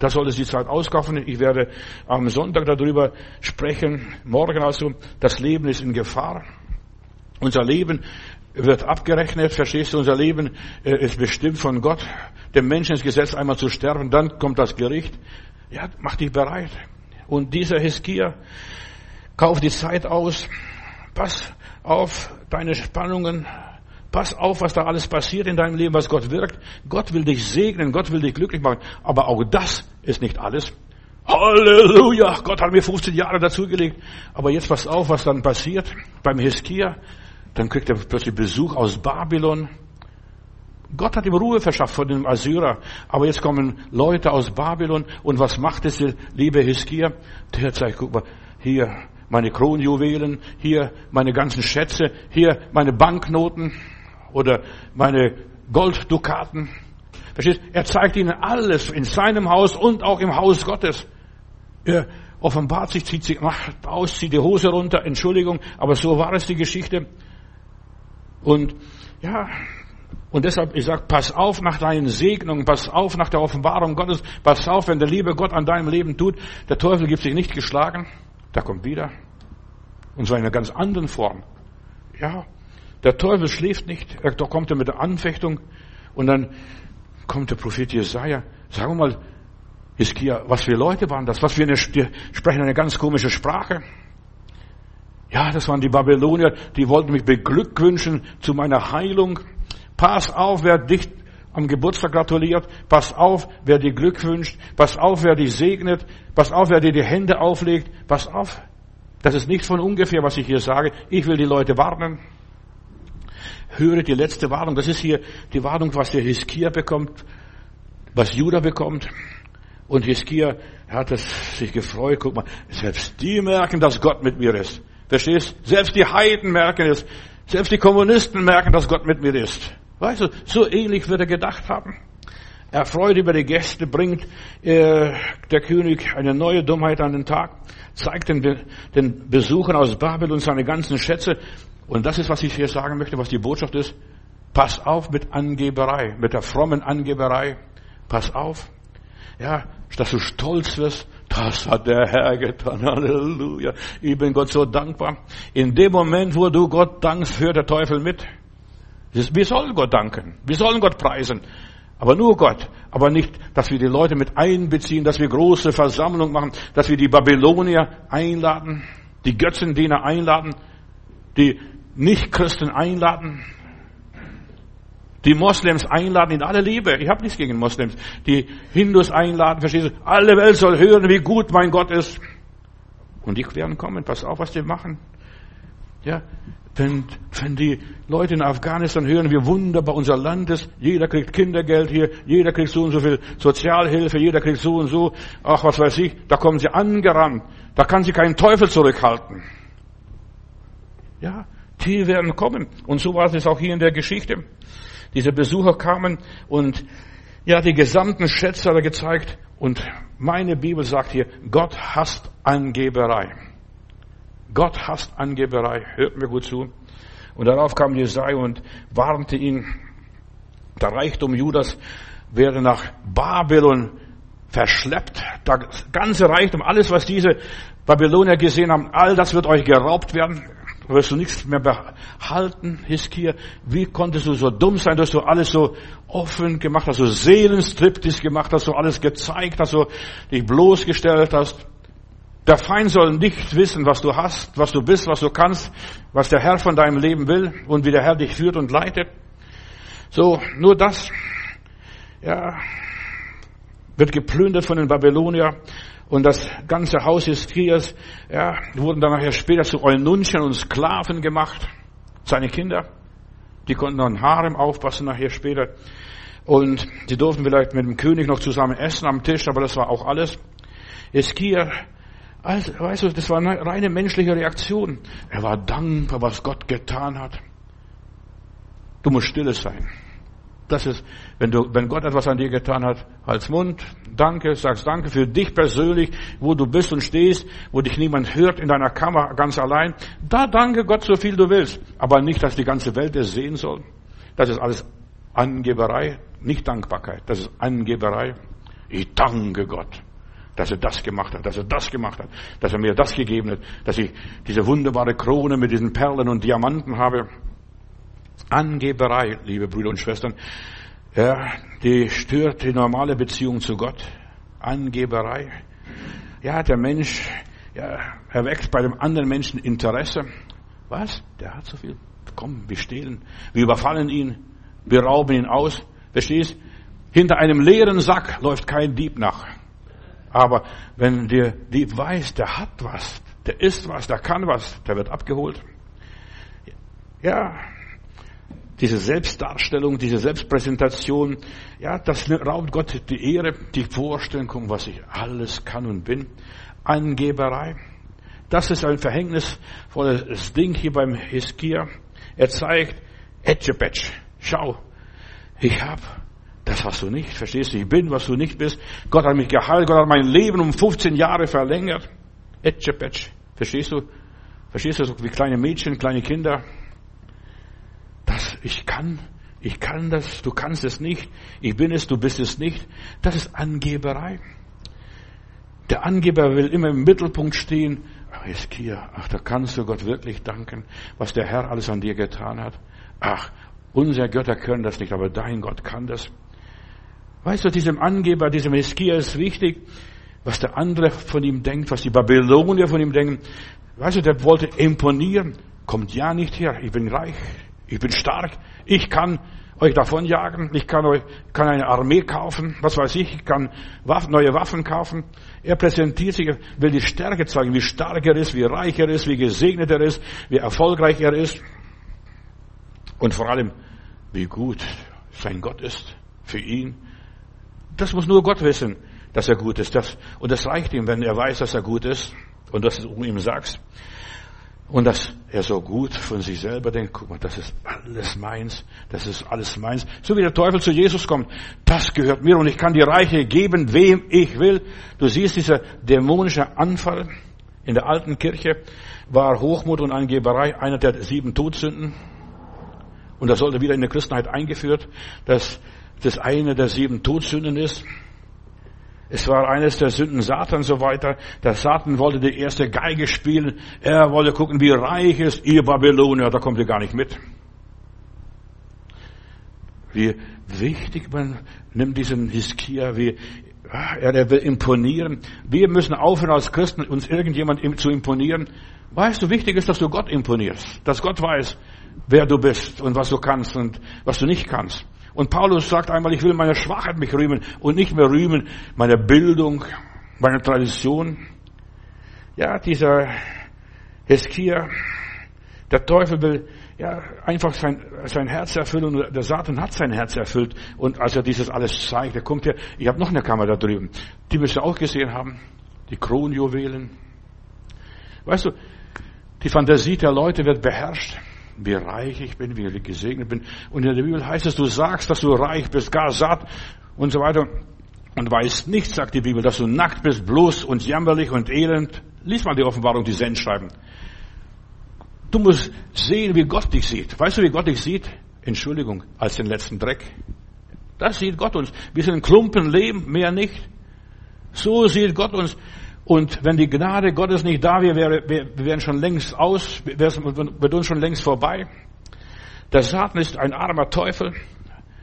Da soll es die Zeit auskaufen. Ich werde am Sonntag darüber sprechen. Morgen also, das Leben ist in Gefahr. Unser Leben wird abgerechnet, verstehst du? Unser Leben äh, ist bestimmt von Gott, dem Menschen ins Gesetz einmal zu sterben, dann kommt das Gericht. Ja, mach dich bereit. Und dieser Hiskia, Kauf die Zeit aus. Pass auf deine Spannungen. Pass auf, was da alles passiert in deinem Leben, was Gott wirkt. Gott will dich segnen, Gott will dich glücklich machen. Aber auch das ist nicht alles. Halleluja! Gott hat mir 15 Jahre dazugelegt. Aber jetzt pass auf, was dann passiert beim Hiskia. Dann kriegt er plötzlich Besuch aus Babylon. Gott hat ihm Ruhe verschafft von dem Assyrer. Aber jetzt kommen Leute aus Babylon. Und was macht es, liebe Hiskia? Der zeigt, guck mal, hier, meine Kronjuwelen, hier meine ganzen Schätze, hier meine Banknoten oder meine Golddukaten. Verstehst? Er zeigt ihnen alles in seinem Haus und auch im Haus Gottes. Er offenbart sich, zieht sich macht aus, zieht die Hose runter, Entschuldigung, aber so war es die Geschichte. Und ja, und deshalb, ich sage, pass auf nach deinen Segnungen, pass auf nach der Offenbarung Gottes, pass auf, wenn der liebe Gott an deinem Leben tut. Der Teufel gibt sich nicht geschlagen. Da kommt wieder. Und zwar in einer ganz anderen Form. Ja, der Teufel schläft nicht. Da kommt er mit der Anfechtung. Und dann kommt der Prophet Jesaja. Sagen wir mal, Hiskia, was für Leute waren das? Was für eine, die sprechen eine ganz komische Sprache. Ja, das waren die Babylonier, die wollten mich beglückwünschen zu meiner Heilung. Pass auf, wer dich am Geburtstag gratuliert. Pass auf, wer dir Glück wünscht. Pass auf, wer dich segnet. Pass auf, wer dir die Hände auflegt. Pass auf. Das ist nicht von ungefähr, was ich hier sage. Ich will die Leute warnen. Höre die letzte Warnung. Das ist hier die Warnung, was der Hiskia bekommt, was Judah bekommt. Und Hiskia hat es sich gefreut. Guck mal, selbst die merken, dass Gott mit mir ist. Verstehst? Selbst die Heiden merken es. Selbst die Kommunisten merken, dass Gott mit mir ist. Weißt du, so ähnlich wird er gedacht haben. Er freut über die Gäste, bringt äh, der König eine neue Dummheit an den Tag, zeigt den, den Besuchern aus Babylon seine ganzen Schätze. Und das ist, was ich hier sagen möchte, was die Botschaft ist. Pass auf mit Angeberei, mit der frommen Angeberei. Pass auf. Ja, dass du stolz wirst. Das hat der Herr getan. Halleluja. Ich bin Gott so dankbar. In dem Moment, wo du Gott dankst, hört der Teufel mit. Wir sollen Gott danken. Wir sollen Gott preisen. Aber nur Gott. Aber nicht, dass wir die Leute mit einbeziehen, dass wir große Versammlungen machen, dass wir die Babylonier einladen, die Götzendiener einladen, die Nichtchristen einladen, die Moslems einladen in alle Liebe. Ich habe nichts gegen Moslems. Die Hindus einladen, verstehst du? Alle Welt soll hören, wie gut mein Gott ist. Und die werden kommen. Pass auf, was die machen. Ja, wenn, wenn die Leute in Afghanistan hören, wie wunderbar unser Land ist, jeder kriegt Kindergeld hier, jeder kriegt so und so viel Sozialhilfe, jeder kriegt so und so, ach was weiß ich, da kommen sie angerannt, da kann sie keinen Teufel zurückhalten. Ja, die werden kommen. Und so war es auch hier in der Geschichte. Diese Besucher kamen und ja, die gesamten Schätze hat er gezeigt. Und meine Bibel sagt hier, Gott hasst Angeberei. Gott hasst Angeberei. Hört mir gut zu. Und darauf kam Jesaja und warnte ihn. Der Reichtum Judas wäre nach Babylon verschleppt. Das ganze Reichtum, alles, was diese Babylonier gesehen haben, all das wird euch geraubt werden. Du wirst du nichts mehr behalten, Hiskia. Wie konntest du so dumm sein, dass du alles so offen gemacht hast, so Seelenstriptis gemacht hast, so alles gezeigt hast, so dich bloßgestellt hast? Der Feind soll nicht wissen, was du hast, was du bist, was du kannst, was der Herr von deinem Leben will und wie der Herr dich führt und leitet. So, nur das, ja, wird geplündert von den Babylonier und das ganze Haus Hiskias, ja, wurden dann nachher später zu Eunuchen und Sklaven gemacht. Seine Kinder, die konnten ein Harem aufpassen nachher später. Und sie durften vielleicht mit dem König noch zusammen essen am Tisch, aber das war auch alles. Hiskia also, weißt du, das war eine reine menschliche Reaktion. Er war dankbar, was Gott getan hat. Du musst stille sein. Das ist, wenn du, wenn Gott etwas an dir getan hat, halt's Mund, danke, sagst danke für dich persönlich, wo du bist und stehst, wo dich niemand hört in deiner Kammer ganz allein. Da danke Gott so viel du willst. Aber nicht, dass die ganze Welt es sehen soll. Das ist alles Angeberei, nicht Dankbarkeit. Das ist Angeberei. Ich danke Gott dass er das gemacht hat, dass er das gemacht hat, dass er mir das gegeben hat, dass ich diese wunderbare Krone mit diesen Perlen und Diamanten habe. Angeberei, liebe Brüder und Schwestern, ja, die stört die normale Beziehung zu Gott. Angeberei. Ja, der Mensch, ja, erweckt bei dem anderen Menschen Interesse. Was? Der hat so viel. Komm, wir stehlen, wir überfallen ihn, wir rauben ihn aus. Verstehst? Hinter einem leeren Sack läuft kein Dieb nach. Aber wenn der Dieb weiß, der hat was, der ist was, der kann was, der wird abgeholt. Ja, diese Selbstdarstellung, diese Selbstpräsentation, ja, das raubt Gott die Ehre, die Vorstellung, was ich alles kann und bin. Angeberei. Das ist ein verhängnisvolles Ding hier beim Hiskia. Er zeigt, Etchepetsch, schau, ich hab das, was du nicht verstehst, ich bin, was du nicht bist. Gott hat mich geheilt, Gott hat mein Leben um 15 Jahre verlängert. Etchepetsch. Verstehst du? Verstehst du, so wie kleine Mädchen, kleine Kinder? Das, ich kann, ich kann das, du kannst es nicht. Ich bin es, du bist es nicht. Das ist Angeberei. Der Angeber will immer im Mittelpunkt stehen. Ach, Eskia, ach, da kannst du Gott wirklich danken, was der Herr alles an dir getan hat. Ach, unsere Götter können das nicht, aber dein Gott kann das. Weißt du, diesem Angeber, diesem Hiskia ist wichtig, was der andere von ihm denkt, was die Babylonier von ihm denken. Weißt du, der wollte imponieren. Kommt ja nicht her. Ich bin reich. Ich bin stark. Ich kann euch davonjagen. Ich kann euch, kann eine Armee kaufen. Was weiß ich. Ich kann Waffen, neue Waffen kaufen. Er präsentiert sich, will die Stärke zeigen, wie stark er ist, wie reich er ist, wie gesegnet er ist, wie erfolgreich er ist. Und vor allem, wie gut sein Gott ist für ihn das muss nur Gott wissen, dass er gut ist. Das, und das reicht ihm, wenn er weiß, dass er gut ist und dass du ihm sagst. Und dass er so gut von sich selber denkt, guck mal, das ist alles meins, das ist alles meins. So wie der Teufel zu Jesus kommt, das gehört mir und ich kann die Reiche geben, wem ich will. Du siehst, dieser dämonische Anfall in der alten Kirche war Hochmut und Angeberei einer der sieben Todsünden. Und das sollte wieder in der Christenheit eingeführt, dass das eine der sieben Todsünden ist. Es war eines der Sünden Satans so weiter. Der Satan wollte die erste Geige spielen. Er wollte gucken, wie reich ist ihr Babylonier. Da kommt ihr gar nicht mit. Wie wichtig man nimmt diesen Hiskia, wie er will imponieren. Wir müssen aufhören als Christen, uns irgendjemand zu imponieren. Weißt du, wichtig ist, dass du Gott imponierst. Dass Gott weiß, wer du bist und was du kannst und was du nicht kannst. Und Paulus sagt einmal, ich will meine Schwachheit mich rühmen und nicht mehr rühmen meine Bildung, meine Tradition. Ja, dieser Heskia, der Teufel will ja einfach sein, sein Herz erfüllen und der Satan hat sein Herz erfüllt. Und als er dieses alles zeigt, er kommt hier, ich habe noch eine Kamera da drüben, die müsst ihr auch gesehen haben, die Kronjuwelen. Weißt du, die Fantasie der Leute wird beherrscht wie reich ich bin, wie gesegnet bin. Und in der Bibel heißt es, du sagst, dass du reich bist, gar satt und so weiter. Und weißt nicht, sagt die Bibel, dass du nackt bist, bloß und jammerlich und elend. Lies mal die Offenbarung, die Sendschreiben. Du musst sehen, wie Gott dich sieht. Weißt du, wie Gott dich sieht? Entschuldigung, als den letzten Dreck. Das sieht Gott uns. Wir sind ein Klumpen Leben, mehr nicht. So sieht Gott uns. Und wenn die Gnade Gottes nicht da wäre, wir wären schon längst aus, es mit uns schon längst vorbei. Der Satan ist ein armer Teufel.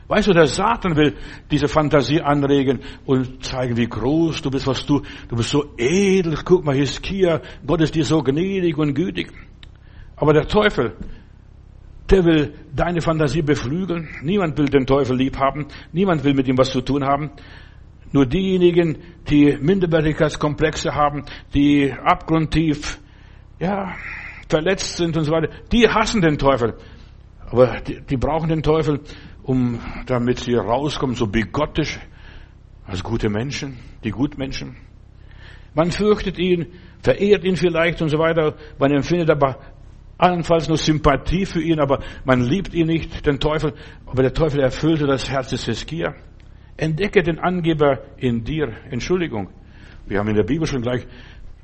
Weißt du, der Satan will diese Fantasie anregen und zeigen, wie groß du bist, was du, du bist so edel. Guck mal, Hiskia, Gott ist dir so gnädig und gütig. Aber der Teufel, der will deine Fantasie beflügeln. Niemand will den Teufel lieb haben. Niemand will mit ihm was zu tun haben. Nur diejenigen, die Minderwertigkeitskomplexe haben, die abgrundtief, ja, verletzt sind und so weiter, die hassen den Teufel. Aber die, die brauchen den Teufel, um, damit sie rauskommen, so bigottisch, als gute Menschen, die Gutmenschen. Man fürchtet ihn, verehrt ihn vielleicht und so weiter. Man empfindet aber allenfalls nur Sympathie für ihn, aber man liebt ihn nicht, den Teufel. Aber der Teufel erfüllte das Herz des Hiskia. Entdecke den Angeber in dir. Entschuldigung. Wir haben in der Bibel schon gleich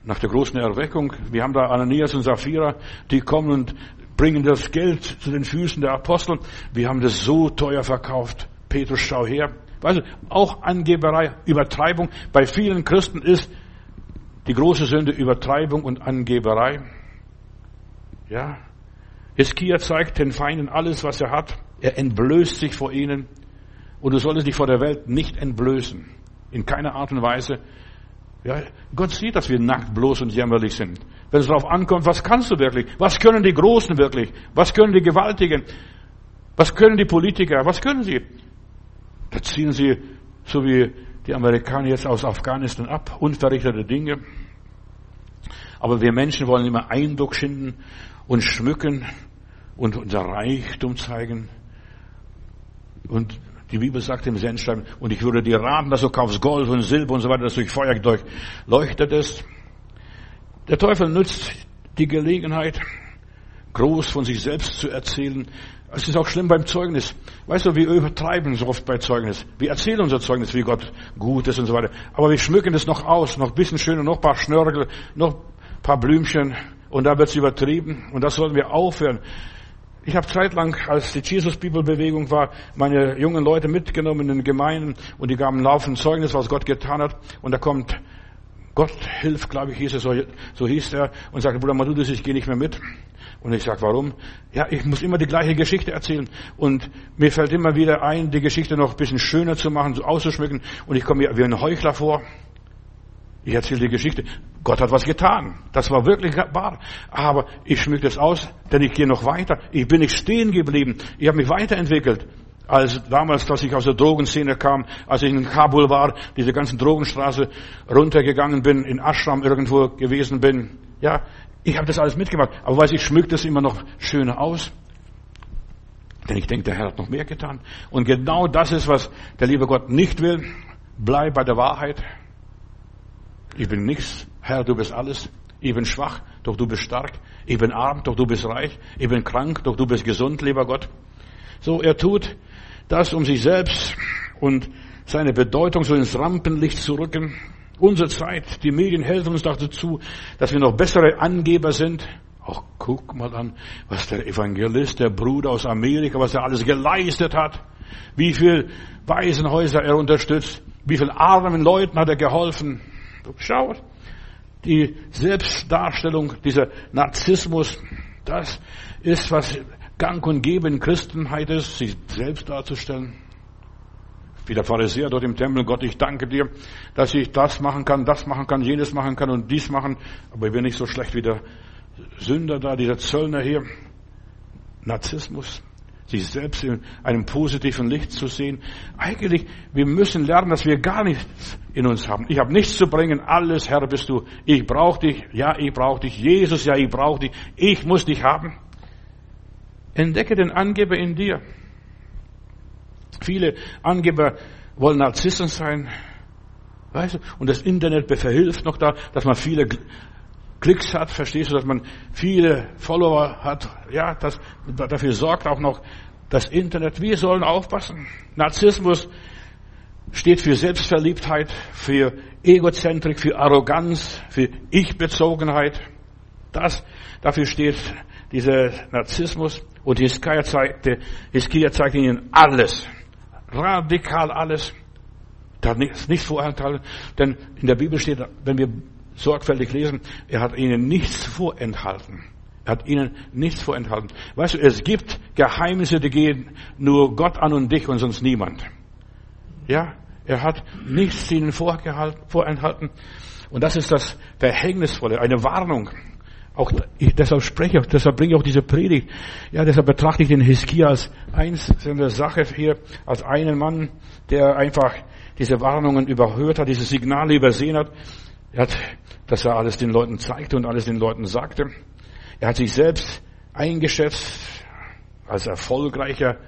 nach der großen Erweckung, wir haben da Ananias und Sapphira, die kommen und bringen das Geld zu den Füßen der Apostel. Wir haben das so teuer verkauft. Petrus, schau her. Weißt du, auch Angeberei, Übertreibung. Bei vielen Christen ist die große Sünde Übertreibung und Angeberei. Ja. Hiskia zeigt den Feinden alles, was er hat. Er entblößt sich vor ihnen. Und du solltest dich vor der Welt nicht entblößen. In keiner Art und Weise. Ja, Gott sieht, dass wir nackt, bloß und jämmerlich sind. Wenn es darauf ankommt, was kannst du wirklich? Was können die Großen wirklich? Was können die Gewaltigen? Was können die Politiker? Was können sie? Da ziehen sie, so wie die Amerikaner jetzt aus Afghanistan ab, unverrichtete Dinge. Aber wir Menschen wollen immer Eindruck schinden und schmücken und unser Reichtum zeigen. Und die Bibel sagt im Sendschreiben, und ich würde dir raten, dass du kaufst Gold und Silber und so weiter, dass durch Feuer durchleuchtet ist. Der Teufel nützt die Gelegenheit, groß von sich selbst zu erzählen. Es ist auch schlimm beim Zeugnis. Weißt du, wir übertreiben so oft bei Zeugnis. Wir erzählen unser Zeugnis, wie Gott gut ist und so weiter. Aber wir schmücken es noch aus, noch ein bisschen schöner, noch ein paar Schnörkel, noch ein paar Blümchen. Und da wird es übertrieben. Und das sollten wir aufhören. Ich habe zeitlang, als die Jesus-Bibel-Bewegung war, meine jungen Leute mitgenommen in den Gemeinden und die gaben laufend Zeugnis, was Gott getan hat. Und da kommt Gott hilft, glaube ich, hieß es, so, so hieß er, und sagte, Bruder Madudis, ich gehe nicht mehr mit. Und ich sage, warum? Ja, ich muss immer die gleiche Geschichte erzählen. Und mir fällt immer wieder ein, die Geschichte noch ein bisschen schöner zu machen, so auszuschmücken. Und ich komme mir wie ein Heuchler vor. Ich erzähle die Geschichte. Gott hat was getan. Das war wirklich wahr. Aber ich schmücke das aus, denn ich gehe noch weiter. Ich bin nicht stehen geblieben. Ich habe mich weiterentwickelt. Als damals, dass ich aus der Drogenszene kam, als ich in Kabul war, diese ganzen Drogenstraße runtergegangen bin, in Ashram irgendwo gewesen bin. Ja, ich habe das alles mitgemacht. Aber weiß ich, schmückt das immer noch schöner aus. Denn ich denke, der Herr hat noch mehr getan. Und genau das ist, was der liebe Gott nicht will. Bleib bei der Wahrheit. Ich bin nichts, Herr, du bist alles. Ich bin schwach, doch du bist stark. Ich bin arm, doch du bist reich. Ich bin krank, doch du bist gesund, lieber Gott. So, er tut das, um sich selbst und seine Bedeutung so ins Rampenlicht zu rücken. Unsere Zeit, die Medien helfen uns dazu, dass wir noch bessere Angeber sind. Auch guck mal an, was der Evangelist, der Bruder aus Amerika, was er alles geleistet hat. Wie viel Waisenhäuser er unterstützt. Wie viel armen Leuten hat er geholfen. Schau, die Selbstdarstellung, dieser Narzissmus, das ist, was Gang und Gebe in Christenheit ist, sich selbst darzustellen. Wie der Pharisäer dort im Tempel, Gott, ich danke dir, dass ich das machen kann, das machen kann, jenes machen kann und dies machen, aber ich bin nicht so schlecht wie der Sünder da, dieser Zöllner hier. Narzissmus sich selbst in einem positiven Licht zu sehen. Eigentlich, wir müssen lernen, dass wir gar nichts in uns haben. Ich habe nichts zu bringen, alles, Herr, bist du. Ich brauche dich, ja, ich brauche dich. Jesus, ja, ich brauche dich. Ich muss dich haben. Entdecke den Angeber in dir. Viele Angeber wollen Narzissen sein. Weißt du? Und das Internet verhilft noch da, dass man viele Klicks hat, verstehst du, dass man viele Follower hat. Ja, das, dafür sorgt auch noch das Internet. Wir sollen aufpassen. Narzissmus steht für Selbstverliebtheit, für Egozentrik, für Arroganz, für Ich-Bezogenheit. Das, dafür steht dieser Narzissmus. Und Hiskia zeigte, Hiskia zeigte ihnen alles. Radikal alles. Da ist nichts vorenthalten. Denn in der Bibel steht, wenn wir sorgfältig lesen, er hat ihnen nichts vorenthalten. Er hat ihnen nichts vorenthalten. Weißt du, es gibt Geheimnisse, die gehen nur Gott an und dich und sonst niemand. Ja, er hat nichts ihnen vorenthalten. Und das ist das Verhängnisvolle, eine Warnung. Auch deshalb spreche ich, deshalb bringe ich auch diese Predigt. Ja, deshalb betrachte ich den Hiskia als einzelne Sache hier, als einen Mann, der einfach diese Warnungen überhört hat, diese Signale übersehen hat. Er hat, dass er alles den Leuten zeigte und alles den Leuten sagte. Er hat sich selbst eingeschätzt als erfolgreicher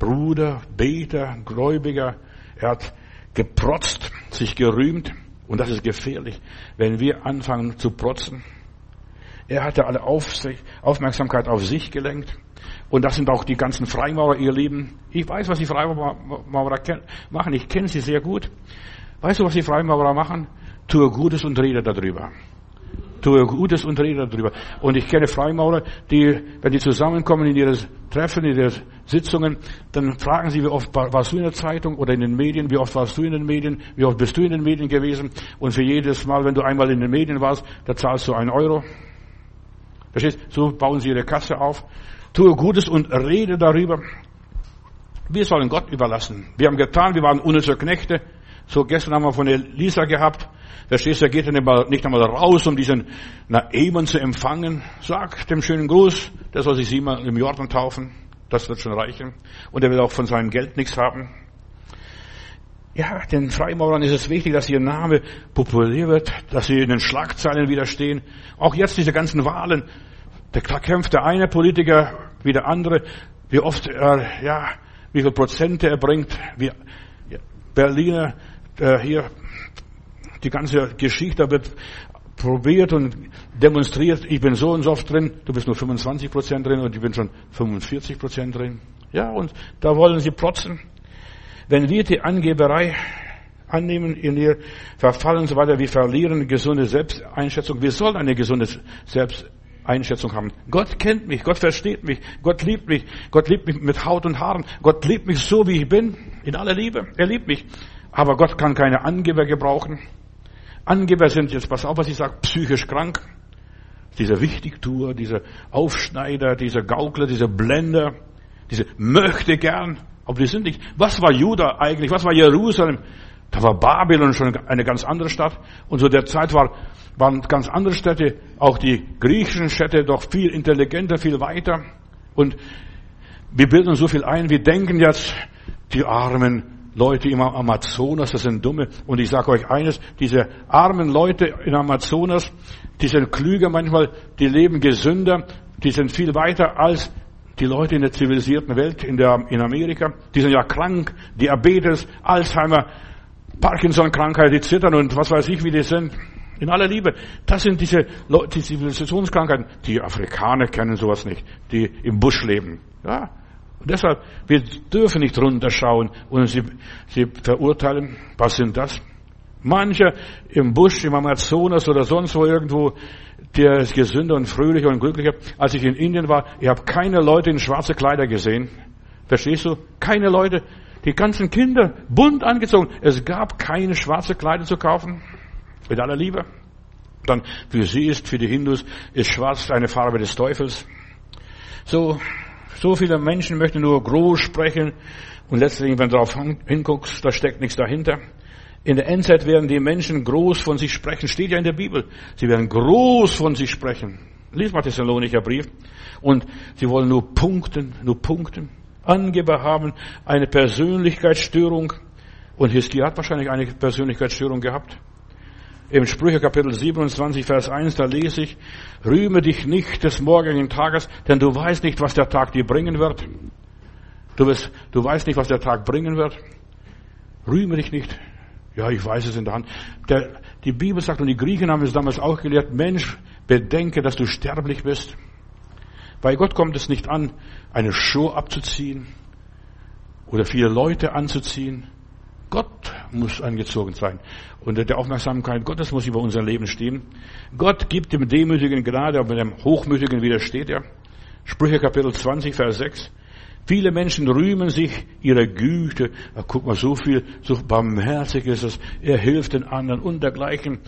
Bruder, Beter, Gläubiger. Er hat geprotzt, sich gerühmt. Und das ist gefährlich, wenn wir anfangen zu protzen. Er hatte alle Aufmerksamkeit auf sich gelenkt. Und das sind auch die ganzen Freimaurer, ihr Lieben. Ich weiß, was die Freimaurer machen. Ich kenne sie sehr gut. Weißt du, was die Freimaurer machen? Tue Gutes und rede darüber. Tue Gutes und rede darüber. Und ich kenne Freimaurer, die, wenn die zusammenkommen in ihre Treffen, in ihre Sitzungen, dann fragen sie, wie oft warst du in der Zeitung oder in den Medien, wie oft warst du in den Medien, wie oft bist du in den Medien gewesen. Und für jedes Mal, wenn du einmal in den Medien warst, da zahlst du einen Euro. Verstehst? So bauen sie ihre Kasse auf. Tue Gutes und rede darüber. Wir sollen Gott überlassen. Wir haben getan, wir waren unnütze Knechte. So gestern haben wir von Elisa gehabt. Verstehst du, er geht nicht einmal raus, um diesen Naemann zu empfangen. Sag dem schönen Gruß, der soll sich siebenmal im Jordan taufen. Das wird schon reichen. Und er will auch von seinem Geld nichts haben. Ja, den Freimaurern ist es wichtig, dass ihr Name populär wird, dass sie in den Schlagzeilen widerstehen. Auch jetzt diese ganzen Wahlen. Da kämpft der eine Politiker wie der andere. Wie oft er, ja, wie viel Prozente er bringt. Wie Berliner, äh, hier, die ganze Geschichte wird probiert und demonstriert, ich bin so und so oft drin, du bist nur 25 Prozent drin und ich bin schon 45 Prozent drin. Ja, und da wollen sie protzen. Wenn wir die Angeberei annehmen, in ihr verfallen und so weiter, wir verlieren gesunde Selbsteinschätzung. Wir sollen eine gesunde Selbsteinschätzung haben. Gott kennt mich, Gott versteht mich, Gott liebt mich, Gott liebt mich mit Haut und Haaren, Gott liebt mich so, wie ich bin, in aller Liebe. Er liebt mich. Aber Gott kann keine Angeber gebrauchen. Angeber sind, jetzt pass auf, was ich sage, psychisch krank. Dieser Wichtigtuer, dieser Aufschneider, dieser Gaukler, dieser Blender, diese möchte gern, aber die sind nicht. Was war Juda eigentlich? Was war Jerusalem? Da war Babylon schon eine ganz andere Stadt. Und zu der Zeit war, waren ganz andere Städte, auch die griechischen Städte, doch viel intelligenter, viel weiter. Und wir bilden so viel ein, wir denken jetzt, die armen Leute im Amazonas, das sind dumme. Und ich sage euch eines, diese armen Leute in Amazonas, die sind klüger manchmal, die leben gesünder, die sind viel weiter als die Leute in der zivilisierten Welt, in, der, in Amerika, die sind ja krank, Diabetes, Alzheimer, Parkinson-Krankheit, die zittern und was weiß ich, wie die sind. In aller Liebe. Das sind diese Leute, die Zivilisationskrankheiten. Die Afrikaner kennen sowas nicht, die im Busch leben. Ja. Und deshalb, wir dürfen nicht runterschauen und sie, sie verurteilen. Was sind das? Manche im Busch, im Amazonas oder sonst wo irgendwo, der ist gesünder und fröhlicher und glücklicher. Als ich in Indien war, ich habe keine Leute in schwarze Kleider gesehen. Verstehst du? Keine Leute. Die ganzen Kinder bunt angezogen. Es gab keine schwarze Kleider zu kaufen. Mit aller Liebe. Dann für sie ist, für die Hindus, ist schwarz eine Farbe des Teufels. So, so viele Menschen möchten nur groß sprechen und letztlich, wenn du darauf hinguckst, da steckt nichts dahinter. In der Endzeit werden die Menschen groß von sich sprechen. Steht ja in der Bibel. Sie werden groß von sich sprechen. Lies mal Thessalonicher Brief. Und sie wollen nur punkten, nur punkten. Angeber haben eine Persönlichkeitsstörung. Und Hiskia hat wahrscheinlich eine Persönlichkeitsstörung gehabt. Im Sprüche Kapitel 27, Vers 1, da lese ich, rühme dich nicht des morgigen Tages, denn du weißt nicht, was der Tag dir bringen wird. Du, wirst, du weißt nicht, was der Tag bringen wird. Rühme dich nicht. Ja, ich weiß es in der Hand. Der, die Bibel sagt, und die Griechen haben es damals auch gelehrt, Mensch, bedenke, dass du sterblich bist. Bei Gott kommt es nicht an, eine Show abzuziehen oder viele Leute anzuziehen. Gott muss angezogen sein. Und der Aufmerksamkeit Gottes muss über unser Leben stehen. Gott gibt dem Demütigen Gnade, aber dem Hochmütigen widersteht er. Sprüche Kapitel 20, Vers 6. Viele Menschen rühmen sich ihrer Güte. Ach, guck mal, so viel, so barmherzig ist es. Er hilft den anderen und dergleichen,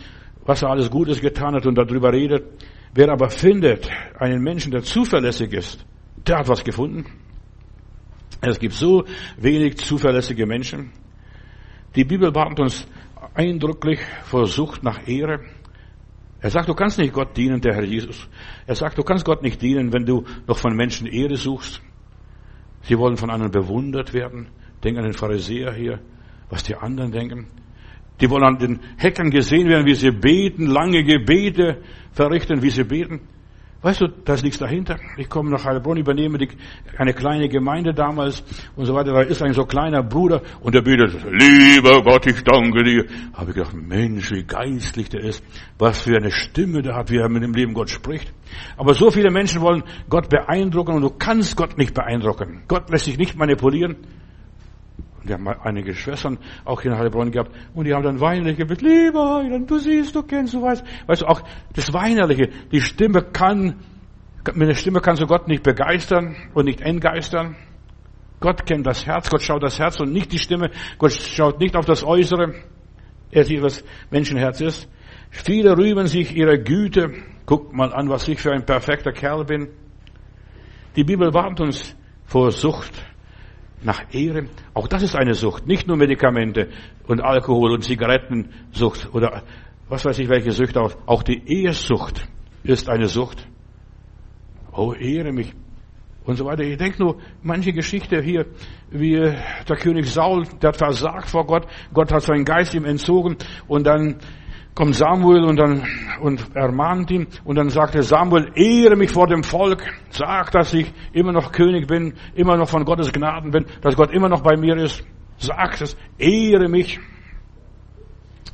was er alles Gutes getan hat und darüber redet. Wer aber findet einen Menschen, der zuverlässig ist, der hat was gefunden. Es gibt so wenig zuverlässige Menschen. Die Bibel warnt uns eindrücklich vor Sucht nach Ehre. Er sagt, du kannst nicht Gott dienen, der Herr Jesus. Er sagt, du kannst Gott nicht dienen, wenn du noch von Menschen Ehre suchst. Sie wollen von anderen bewundert werden. Denk an den Pharisäer hier, was die anderen denken. Die wollen an den Heckern gesehen werden, wie sie beten, lange Gebete verrichten, wie sie beten. Weißt du, da ist nichts dahinter. Ich komme nach Heilbronn, übernehme die, eine kleine Gemeinde damals und so weiter. Da ist ein so kleiner Bruder und der betet, lieber Gott, ich danke dir. Habe ich gedacht, Mensch, wie geistlich der ist. Was für eine Stimme der hat, wie er mit dem Leben Gott spricht. Aber so viele Menschen wollen Gott beeindrucken und du kannst Gott nicht beeindrucken. Gott lässt sich nicht manipulieren. Wir haben einige Schwestern auch in Heilbronn gehabt und die haben dann weinerlich gebetet, lieber du siehst, du kennst, du weißt. Weißt du, auch das Weinerliche, die Stimme kann, mit der Stimme kannst du Gott nicht begeistern und nicht entgeistern. Gott kennt das Herz, Gott schaut das Herz und nicht die Stimme. Gott schaut nicht auf das Äußere. Er sieht, was Menschenherz ist. Viele rühmen sich ihrer Güte. Guck mal an, was ich für ein perfekter Kerl bin. Die Bibel warnt uns vor Sucht nach Ehre. Auch das ist eine Sucht. Nicht nur Medikamente und Alkohol und Zigarettensucht oder was weiß ich welche Sucht auch. Auch die Ehesucht ist eine Sucht. Oh, ehre mich. Und so weiter. Ich denke nur, manche Geschichte hier, wie der König Saul, der hat versagt vor Gott. Gott hat seinen Geist ihm entzogen und dann kommt Samuel und dann und ermahnt ihn und dann sagte Samuel, ehre mich vor dem Volk, sag, dass ich immer noch König bin, immer noch von Gottes Gnaden bin, dass Gott immer noch bei mir ist. Sag es, ehre mich.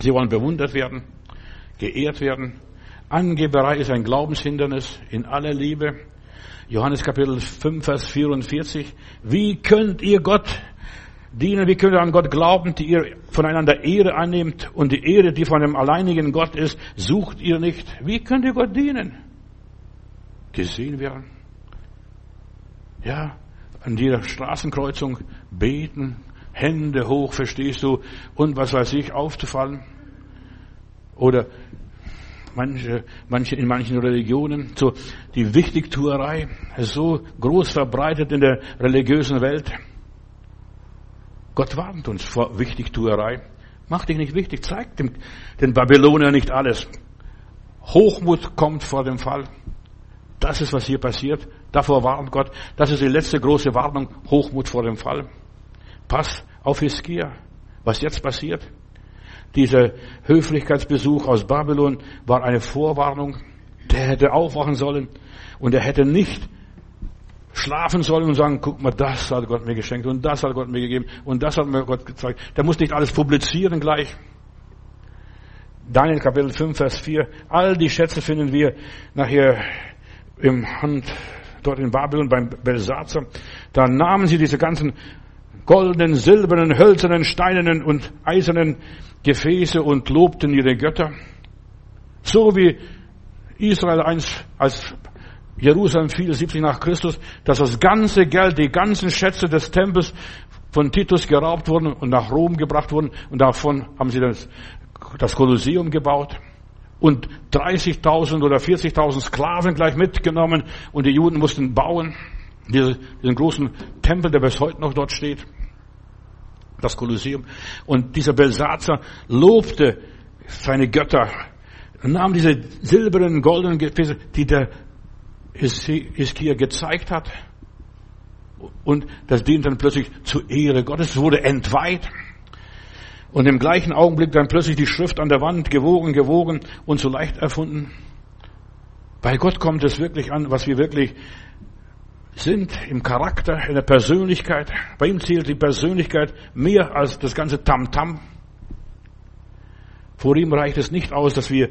Sie wollen bewundert werden, geehrt werden. Angeberei ist ein Glaubenshindernis in aller Liebe. Johannes Kapitel 5, Vers 44. Wie könnt ihr Gott dienen, wie könnt ihr an Gott glauben, die ihr voneinander Ehre annehmt und die Ehre, die von dem alleinigen Gott ist, sucht ihr nicht. Wie könnt ihr Gott dienen? Gesehen werden. Ja, an jeder Straßenkreuzung beten, Hände hoch, verstehst du, und was weiß ich, aufzufallen. Oder manche, manche, in manchen Religionen, so die Wichtigtuerei, ist so groß verbreitet in der religiösen Welt. Gott warnt uns vor Wichtigtuerei. Mach dich nicht wichtig, zeig dem, den Babylonier nicht alles. Hochmut kommt vor dem Fall. Das ist, was hier passiert. Davor warnt Gott. Das ist die letzte große Warnung. Hochmut vor dem Fall. Pass auf Hiskia. Was jetzt passiert? Dieser Höflichkeitsbesuch aus Babylon war eine Vorwarnung. Der hätte aufwachen sollen und er hätte nicht schlafen sollen und sagen, guck mal, das hat Gott mir geschenkt und das hat Gott mir gegeben und das hat mir Gott gezeigt. Der muss nicht alles publizieren gleich. Daniel Kapitel 5, Vers 4. All die Schätze finden wir nachher im Hand, dort in Babylon beim Belsatzer. Da nahmen sie diese ganzen goldenen, silbernen, hölzernen, steinernen und eisernen Gefäße und lobten ihre Götter. So wie Israel einst als Jerusalem fiel 70 nach Christus, dass das ganze Geld, die ganzen Schätze des Tempels von Titus geraubt wurden und nach Rom gebracht wurden und davon haben sie das, das Kolosseum gebaut und 30.000 oder 40.000 Sklaven gleich mitgenommen und die Juden mussten bauen, diesen, diesen großen Tempel, der bis heute noch dort steht, das Kolosseum. Und dieser Belsatzer lobte seine Götter, nahm diese silbernen, goldenen Gefäße, die der Hiskia gezeigt hat. Und das dient dann plötzlich zur Ehre Gottes. Es wurde entweiht. Und im gleichen Augenblick dann plötzlich die Schrift an der Wand gewogen, gewogen und so leicht erfunden. Bei Gott kommt es wirklich an, was wir wirklich sind im Charakter, in der Persönlichkeit. Bei ihm zählt die Persönlichkeit mehr als das ganze Tamtam. -Tam. Vor ihm reicht es nicht aus, dass wir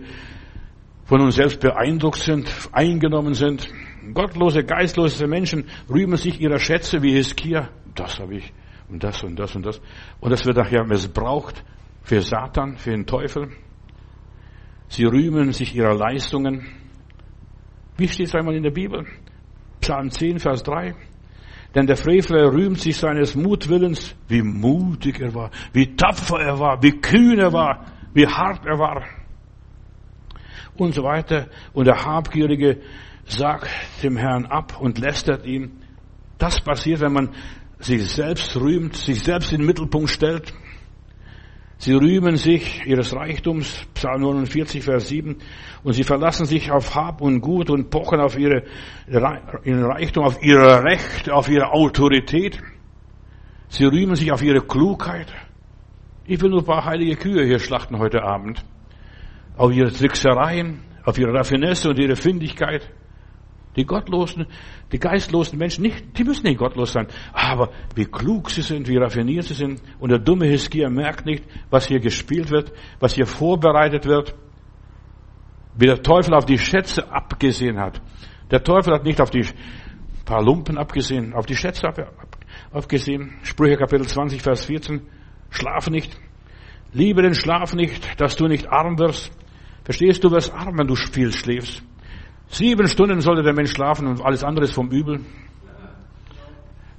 von uns selbst beeindruckt sind, eingenommen sind. Gottlose, geistlose Menschen rühmen sich ihrer Schätze wie Hiskia. Das habe ich und das und das und das. Und das wird nachher missbraucht für Satan, für den Teufel. Sie rühmen sich ihrer Leistungen. Wie steht es einmal in der Bibel? Psalm 10, Vers 3. Denn der Frevler rühmt sich seines Mutwillens, wie mutig er war, wie tapfer er war, wie kühn er war, wie hart er war. Und so weiter. Und der Habgierige sagt dem Herrn ab und lästert ihm. Das passiert, wenn man sich selbst rühmt, sich selbst in den Mittelpunkt stellt. Sie rühmen sich ihres Reichtums, Psalm 49, Vers 7, und sie verlassen sich auf Hab und Gut und pochen auf ihre, ihren Reichtum, auf ihre Rechte, auf ihre Autorität. Sie rühmen sich auf ihre Klugheit. Ich will nur ein paar heilige Kühe hier schlachten heute Abend. Auf ihre Tricksereien, auf ihre Raffinesse und ihre Findigkeit. Die gottlosen, die geistlosen Menschen nicht, die müssen nicht gottlos sein. Aber wie klug sie sind, wie raffiniert sie sind. Und der dumme Hiskia merkt nicht, was hier gespielt wird, was hier vorbereitet wird. Wie der Teufel auf die Schätze abgesehen hat. Der Teufel hat nicht auf die paar Lumpen abgesehen, auf die Schätze abgesehen. Sprüche Kapitel 20, Vers 14. Schlaf nicht. Liebe den Schlaf nicht, dass du nicht arm wirst. Verstehst du, wirst arm, wenn du viel schläfst. Sieben Stunden sollte der Mensch schlafen und alles andere ist vom Übel.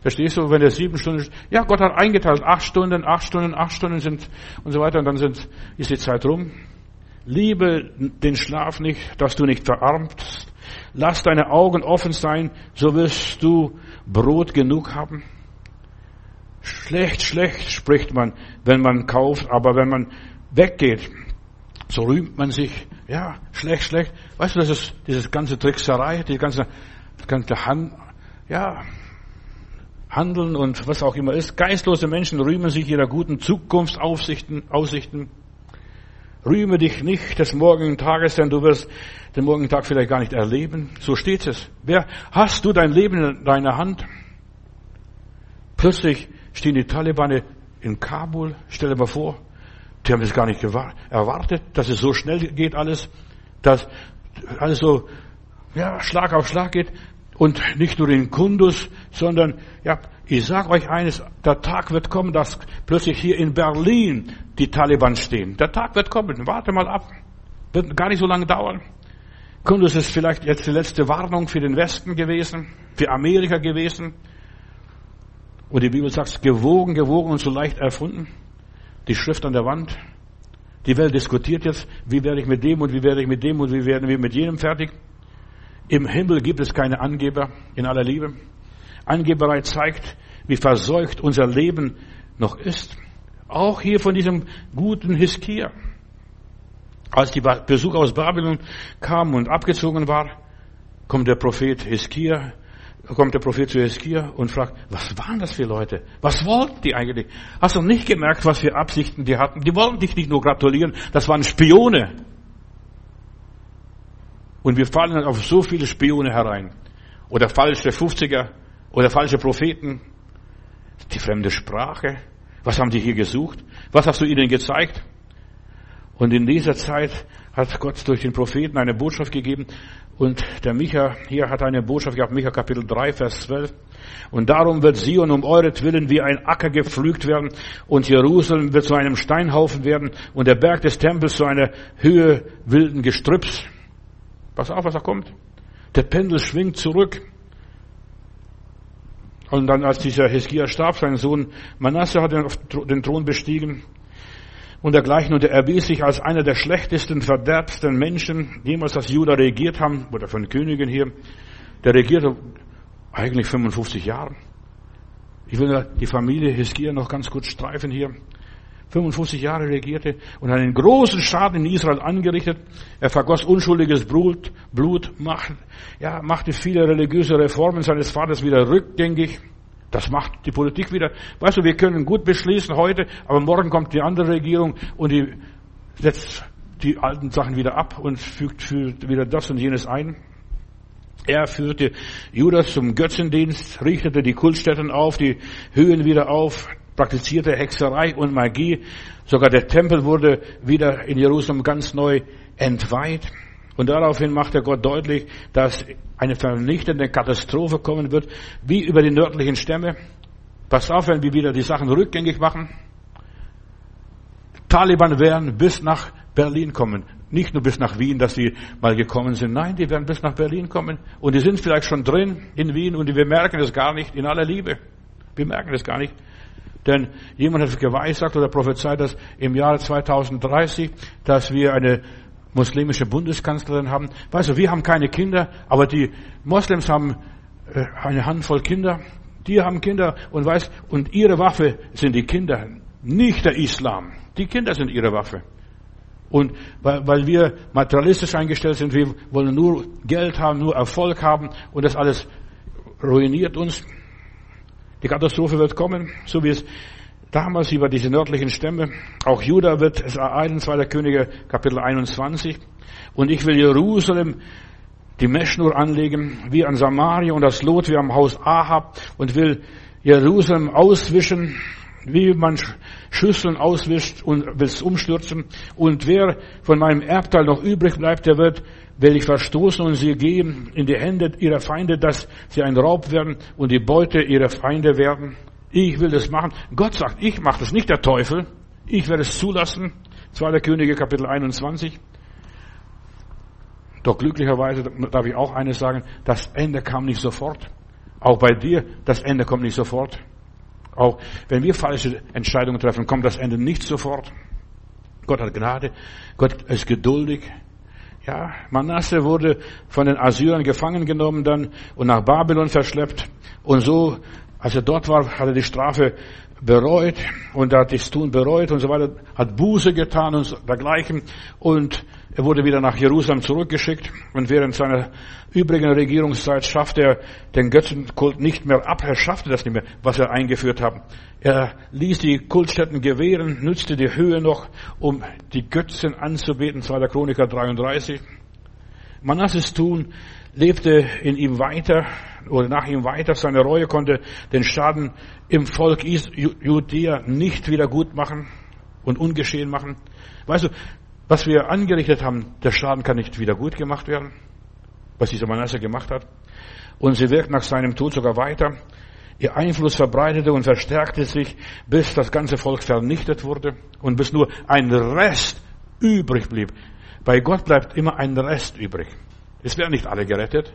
Verstehst du, wenn er sieben Stunden, ja, Gott hat eingeteilt, acht Stunden, acht Stunden, acht Stunden sind und so weiter und dann sind, ist die Zeit rum. Liebe den Schlaf nicht, dass du nicht verarmst. Lass deine Augen offen sein, so wirst du Brot genug haben. Schlecht, schlecht spricht man, wenn man kauft, aber wenn man weggeht, so rühmt man sich, ja, schlecht, schlecht. Weißt du, das ist dieses ganze Trickserei, die ganze, das ganze Hand, ja, Handeln und was auch immer ist. Geistlose Menschen rühmen sich ihrer guten Zukunftsaussichten, Aussichten. Rühme dich nicht des morgigen Tages, denn du wirst den morgigen Tag vielleicht gar nicht erleben. So steht es. Wer, hast du dein Leben in deiner Hand? Plötzlich stehen die Taliban in Kabul. Stell dir mal vor, die haben es gar nicht erwartet, dass es so schnell geht alles, dass alles so, ja, Schlag auf Schlag geht. Und nicht nur in Kundus, sondern, ja, ich sag euch eines, der Tag wird kommen, dass plötzlich hier in Berlin die Taliban stehen. Der Tag wird kommen, warte mal ab. Wird gar nicht so lange dauern. Kundus ist vielleicht jetzt die letzte Warnung für den Westen gewesen, für Amerika gewesen. Und die Bibel sagt, gewogen, gewogen und so leicht erfunden die Schrift an der Wand. Die Welt diskutiert jetzt, wie werde ich mit dem und wie werde ich mit dem und wie werden wir mit jenem fertig. Im Himmel gibt es keine Angeber in aller Liebe. Angeberei zeigt, wie verseucht unser Leben noch ist. Auch hier von diesem guten Hiskia. Als die Besucher aus Babylon kamen und abgezogen war, kommt der Prophet Hiskia kommt der Prophet zu Eskia und fragt, was waren das für Leute? Was wollten die eigentlich? Hast du nicht gemerkt, was für Absichten die hatten? Die wollten dich nicht nur gratulieren, das waren Spione. Und wir fallen auf so viele Spione herein. Oder falsche 50er oder falsche Propheten. Die fremde Sprache. Was haben die hier gesucht? Was hast du ihnen gezeigt? Und in dieser Zeit hat Gott durch den Propheten eine Botschaft gegeben. Und der Micha hier hat eine Botschaft gehabt, Micha Kapitel 3, Vers 12. Und darum wird Sion um euretwillen wie ein Acker gepflügt werden und Jerusalem wird zu einem Steinhaufen werden und der Berg des Tempels zu einer Höhe wilden Gestrüpps. Pass auf, was da kommt. Der Pendel schwingt zurück. Und dann, als dieser Heskia starb, sein Sohn Manasse hat den Thron bestiegen, und dergleichen. Und er erwies sich als einer der schlechtesten, verderbsten Menschen, jemals das Juda regiert haben, oder von Königin hier. Der regierte eigentlich 55 Jahre. Ich will die Familie Hiskia noch ganz kurz streifen hier. 55 Jahre regierte und einen großen Schaden in Israel angerichtet. Er vergoss unschuldiges Blut, Blut macht, ja, machte viele religiöse Reformen seines Vaters wieder rückgängig. Das macht die Politik wieder. Weißt du, wir können gut beschließen heute, aber morgen kommt die andere Regierung und die setzt die alten Sachen wieder ab und fügt, fügt wieder das und jenes ein. Er führte Judas zum Götzendienst, richtete die Kultstätten auf, die Höhen wieder auf, praktizierte Hexerei und Magie. Sogar der Tempel wurde wieder in Jerusalem ganz neu entweiht. Und daraufhin machte Gott deutlich, dass eine vernichtende Katastrophe kommen wird, wie über die nördlichen Stämme. Pass auf, wenn wir wieder die Sachen rückgängig machen. Taliban werden bis nach Berlin kommen. Nicht nur bis nach Wien, dass sie mal gekommen sind. Nein, die werden bis nach Berlin kommen. Und die sind vielleicht schon drin in Wien und wir merken es gar nicht in aller Liebe. Wir merken es gar nicht. Denn jemand hat geweissagt oder prophezeit, dass im Jahre 2030, dass wir eine muslimische Bundeskanzlerin haben. Weißt du, wir haben keine Kinder, aber die Moslems haben äh, eine Handvoll Kinder. Die haben Kinder und weißt, und ihre Waffe sind die Kinder, nicht der Islam. Die Kinder sind ihre Waffe. Und weil, weil wir materialistisch eingestellt sind, wir wollen nur Geld haben, nur Erfolg haben und das alles ruiniert uns. Die Katastrophe wird kommen, so wie es damals über diese nördlichen Stämme. Auch Juda wird es ereilen, 2. Könige, Kapitel 21. Und ich will Jerusalem die Meschnur anlegen, wie an Samaria und das Lot wie am Haus Ahab und will Jerusalem auswischen, wie man Schüsseln auswischt und will es umstürzen. Und wer von meinem Erbteil noch übrig bleibt, der wird, will ich verstoßen und sie geben in die Hände ihrer Feinde, dass sie ein Raub werden und die Beute ihrer Feinde werden. Ich will das machen. Gott sagt, ich mache das, nicht der Teufel. Ich werde es zulassen. 2. Könige Kapitel 21. Doch glücklicherweise darf ich auch eines sagen, das Ende kam nicht sofort. Auch bei dir, das Ende kommt nicht sofort. Auch wenn wir falsche Entscheidungen treffen, kommt das Ende nicht sofort. Gott hat Gnade, Gott ist geduldig. Ja, Manasse wurde von den Assyrern gefangen genommen dann und nach Babylon verschleppt. Und so, als er dort war, hat er die Strafe bereut und er hat das Tun bereut und so weiter, hat Buße getan und dergleichen. Und er wurde wieder nach Jerusalem zurückgeschickt und während seiner übrigen Regierungszeit schaffte er den Götzenkult nicht mehr ab. Er schaffte das nicht mehr, was er eingeführt hat. Er ließ die Kultstätten gewähren, nützte die Höhe noch, um die Götzen anzubeten. 2. Chroniker 33. Manasses Tun lebte in ihm weiter oder nach ihm weiter. Seine Reue konnte den Schaden im Volk Judäa nicht wieder gut machen und ungeschehen machen. Weißt du, was wir angerichtet haben, der Schaden kann nicht wieder gut gemacht werden, was dieser Manasse gemacht hat. Und sie wirkt nach seinem Tod sogar weiter. Ihr Einfluss verbreitete und verstärkte sich, bis das ganze Volk vernichtet wurde und bis nur ein Rest übrig blieb. Bei Gott bleibt immer ein Rest übrig. Es werden nicht alle gerettet.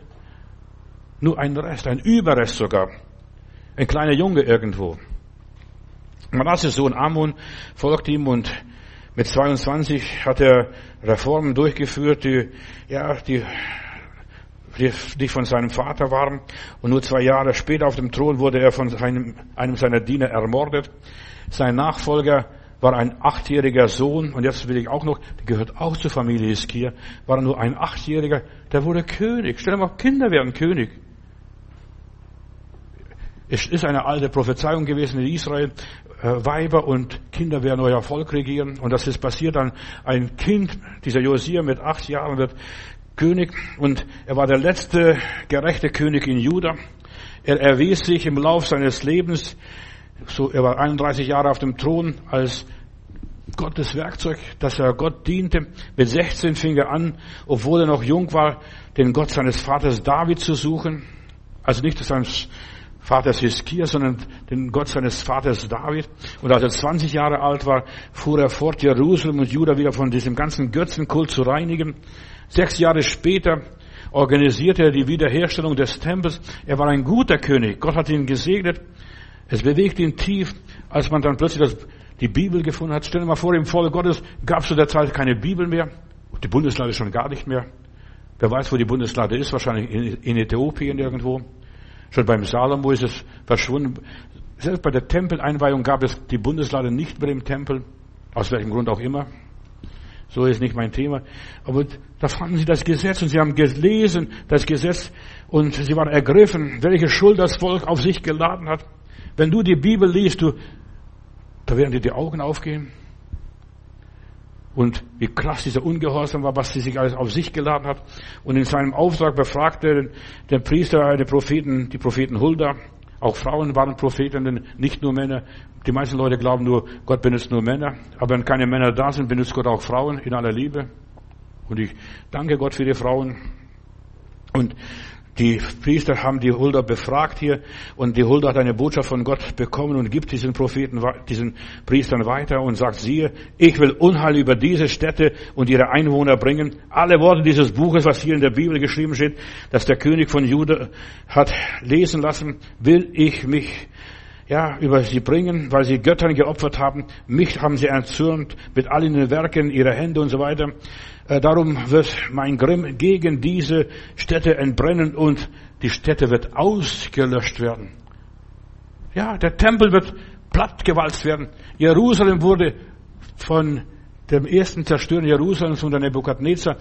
Nur ein Rest, ein Überrest sogar. Ein kleiner Junge irgendwo. Manasses Sohn Amun folgt ihm und mit 22 hat er Reformen durchgeführt, die, ja, die, die, von seinem Vater waren. Und nur zwei Jahre später auf dem Thron wurde er von seinem, einem seiner Diener ermordet. Sein Nachfolger war ein achtjähriger Sohn, und jetzt will ich auch noch, der gehört auch zur Familie Hiskia, war nur ein achtjähriger, der wurde König. Stell dir mal, Kinder werden König. Es ist eine alte Prophezeiung gewesen in Israel. Äh, Weiber und Kinder werden euer Volk regieren. Und das ist passiert dann. Ein Kind, dieser Josia mit acht Jahren wird König. Und er war der letzte gerechte König in Juda. Er erwies sich im Lauf seines Lebens, so, er war 31 Jahre auf dem Thron als Gottes Werkzeug, dass er Gott diente. Mit 16 fing er an, obwohl er noch jung war, den Gott seines Vaters David zu suchen. Also nicht seines Vaters Hiskia, sondern den Gott seines Vaters David. Und als er 20 Jahre alt war, fuhr er fort, Jerusalem und Juda wieder von diesem ganzen Götzenkult zu reinigen. Sechs Jahre später organisierte er die Wiederherstellung des Tempels. Er war ein guter König. Gott hat ihn gesegnet. Es bewegt ihn tief, als man dann plötzlich das, die Bibel gefunden hat. Stell dir mal vor, im Volk Gottes gab es zu der Zeit keine Bibel mehr. Die Bundeslade schon gar nicht mehr. Wer weiß, wo die Bundeslade ist? Wahrscheinlich in, Äthiopien irgendwo. Schon beim Salomo ist es verschwunden. Selbst bei der Tempeleinweihung gab es die Bundeslade nicht mehr im Tempel. Aus welchem Grund auch immer. So ist nicht mein Thema. Aber da fanden sie das Gesetz und sie haben gelesen das Gesetz und sie waren ergriffen, welche Schuld das Volk auf sich geladen hat. Wenn du die Bibel liest, du, da werden dir die Augen aufgehen und wie krass dieser Ungehorsam war, was sie sich alles auf sich geladen hat. Und in seinem Auftrag befragte der Priester die Propheten, die Propheten Hulda. Auch Frauen waren Propheten, nicht nur Männer. Die meisten Leute glauben nur, Gott benutzt nur Männer. Aber wenn keine Männer da sind, benutzt Gott auch Frauen in aller Liebe. Und ich danke Gott für die Frauen. Und Die Priester haben die Hulda befragt hier und die Hulda hat eine Botschaft von Gott bekommen und gibt diesen Propheten, diesen Priestern weiter und sagt, siehe, ich will Unheil über diese Städte und ihre Einwohner bringen. Alle Worte dieses Buches, was hier in der Bibel geschrieben steht, dass der König von Juda hat lesen lassen, will ich mich ja, über sie bringen, weil sie Göttern geopfert haben. Mich haben sie erzürnt mit allen den Werken ihrer Hände und so weiter. Äh, darum wird mein Grimm gegen diese Städte entbrennen und die Städte wird ausgelöscht werden. Ja, der Tempel wird plattgewalzt werden. Jerusalem wurde von dem ersten Zerstören Jerusalems unter Nebukadnezar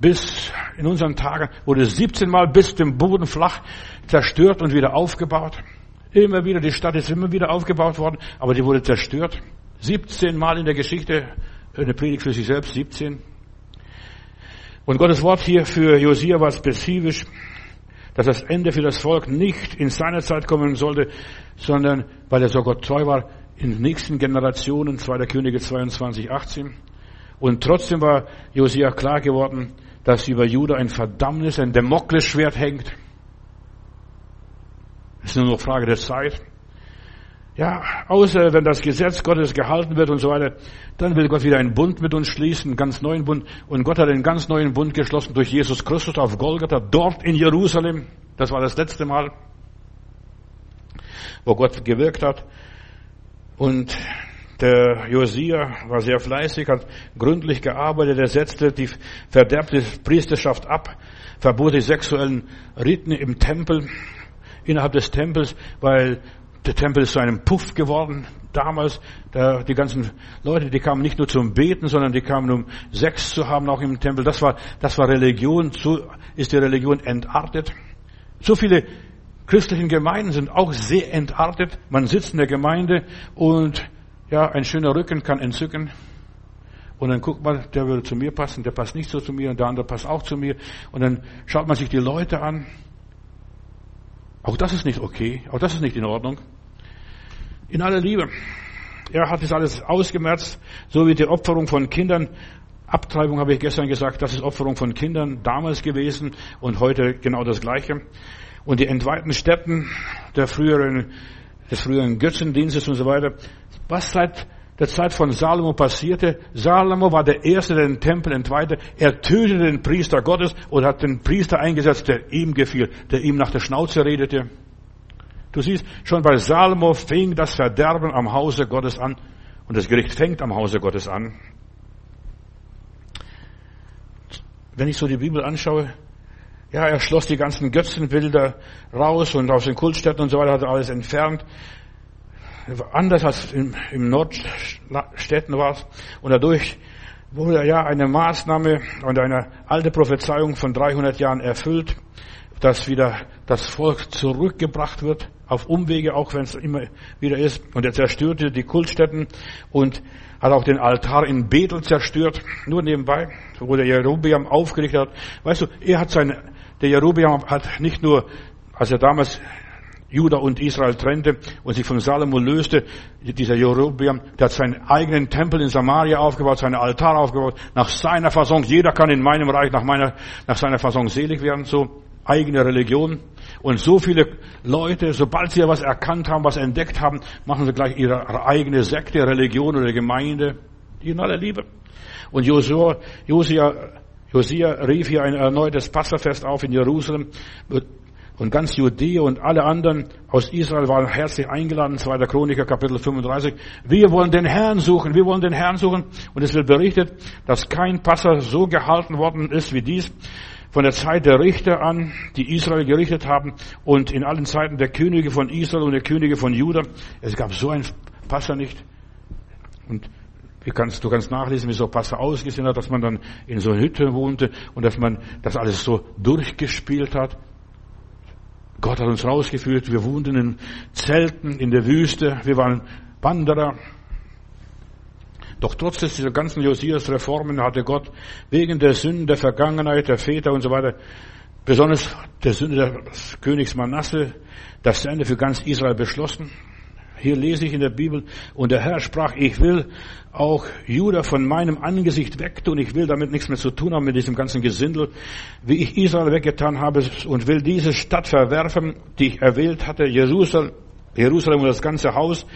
bis in unseren Tagen wurde 17 Mal bis zum Boden flach zerstört und wieder aufgebaut. Immer wieder, die Stadt ist immer wieder aufgebaut worden, aber die wurde zerstört. 17 Mal in der Geschichte, eine Predigt für sich selbst, 17. Und Gottes Wort hier für Josia war spezifisch, dass das Ende für das Volk nicht in seiner Zeit kommen sollte, sondern weil er so Gott treu war, in den nächsten Generationen, 2. Könige 22, 18. Und trotzdem war Josia klar geworden, dass über Juda ein Verdammnis, ein Damoklesschwert hängt. Es ist nur noch Frage der Zeit. Ja, außer wenn das Gesetz Gottes gehalten wird und so weiter, dann will Gott wieder einen Bund mit uns schließen, einen ganz neuen Bund. Und Gott hat einen ganz neuen Bund geschlossen durch Jesus Christus auf Golgatha, dort in Jerusalem. Das war das letzte Mal, wo Gott gewirkt hat. Und der Josia war sehr fleißig, hat gründlich gearbeitet, er setzte die verderbte Priesterschaft ab, verbot die sexuellen Riten im Tempel, innerhalb des Tempels, weil der Tempel ist zu einem Puff geworden damals. Da, die ganzen Leute, die kamen nicht nur zum Beten, sondern die kamen, um Sex zu haben, auch im Tempel. Das war, das war Religion. So ist die Religion entartet. So viele christlichen Gemeinden sind auch sehr entartet. Man sitzt in der Gemeinde und ja, ein schöner Rücken kann entzücken. Und dann guckt man, der würde zu mir passen, der passt nicht so zu mir und der andere passt auch zu mir. Und dann schaut man sich die Leute an. Auch das ist nicht okay, auch das ist nicht in Ordnung. In aller Liebe. Er hat das alles ausgemerzt, so wie die Opferung von Kindern. Abtreibung habe ich gestern gesagt, das ist Opferung von Kindern damals gewesen und heute genau das Gleiche. Und die entweihten Stätten der früheren, des früheren Götzendienstes und so weiter. Was seit der Zeit von Salomo passierte. Salomo war der Erste, der den Tempel entweihte. Er tötete den Priester Gottes und hat den Priester eingesetzt, der ihm gefiel, der ihm nach der Schnauze redete. Du siehst, schon bei Salomo fing das Verderben am Hause Gottes an und das Gericht fängt am Hause Gottes an. Wenn ich so die Bibel anschaue, ja, er schloss die ganzen Götzenbilder raus und aus den Kultstätten und so weiter hat er alles entfernt. Anders als im, im Nordstädten war es. Und dadurch wurde ja eine Maßnahme und eine alte Prophezeiung von 300 Jahren erfüllt, dass wieder das Volk zurückgebracht wird auf Umwege, auch wenn es immer wieder ist. Und er zerstörte die Kultstätten und hat auch den Altar in Bethel zerstört, nur nebenbei, wo der Jerobeam aufgerichtet hat. Weißt du, er hat seine, der Jerobeam hat nicht nur, als er damals Juda und Israel trennte und sich von Salomo löste, dieser Jerobeam, der hat seinen eigenen Tempel in Samaria aufgebaut, seinen Altar aufgebaut, nach seiner Fassung. Jeder kann in meinem Reich nach meiner, nach seiner Fassung selig werden, so eigene Religion. Und so viele Leute, sobald sie was erkannt haben, was entdeckt haben, machen sie gleich ihre eigene Sekte, Religion oder Gemeinde, die in aller Liebe. Und Josia, Josia, Josia rief hier ein erneutes Passafest auf in Jerusalem. Und ganz Judäa und alle anderen aus Israel waren herzlich eingeladen, 2. Chroniker Kapitel 35. Wir wollen den Herrn suchen, wir wollen den Herrn suchen. Und es wird berichtet, dass kein Passer so gehalten worden ist wie dies von der Zeit der Richter an, die Israel gerichtet haben und in allen Zeiten der Könige von Israel und der Könige von Juda. Es gab so ein Passer nicht. Und kannst, du kannst nachlesen, wie so Passer ausgesehen hat, dass man dann in so einer Hütte wohnte und dass man das alles so durchgespielt hat. Gott hat uns rausgeführt. Wir wohnten in Zelten in der Wüste. Wir waren Wanderer. Doch trotz dieser ganzen Josias-Reformen hatte Gott wegen der Sünden der Vergangenheit, der Väter und so weiter, besonders der Sünde des Königs Manasse, das Ende für ganz Israel beschlossen. Hier lese ich in der Bibel, und der Herr sprach, ich will auch Juda von meinem Angesicht wegtun. Ich will damit nichts mehr zu tun haben mit diesem ganzen Gesindel, wie ich Israel weggetan habe und will diese Stadt verwerfen, die ich erwählt hatte, Jerusalem, Jerusalem und das ganze Haus,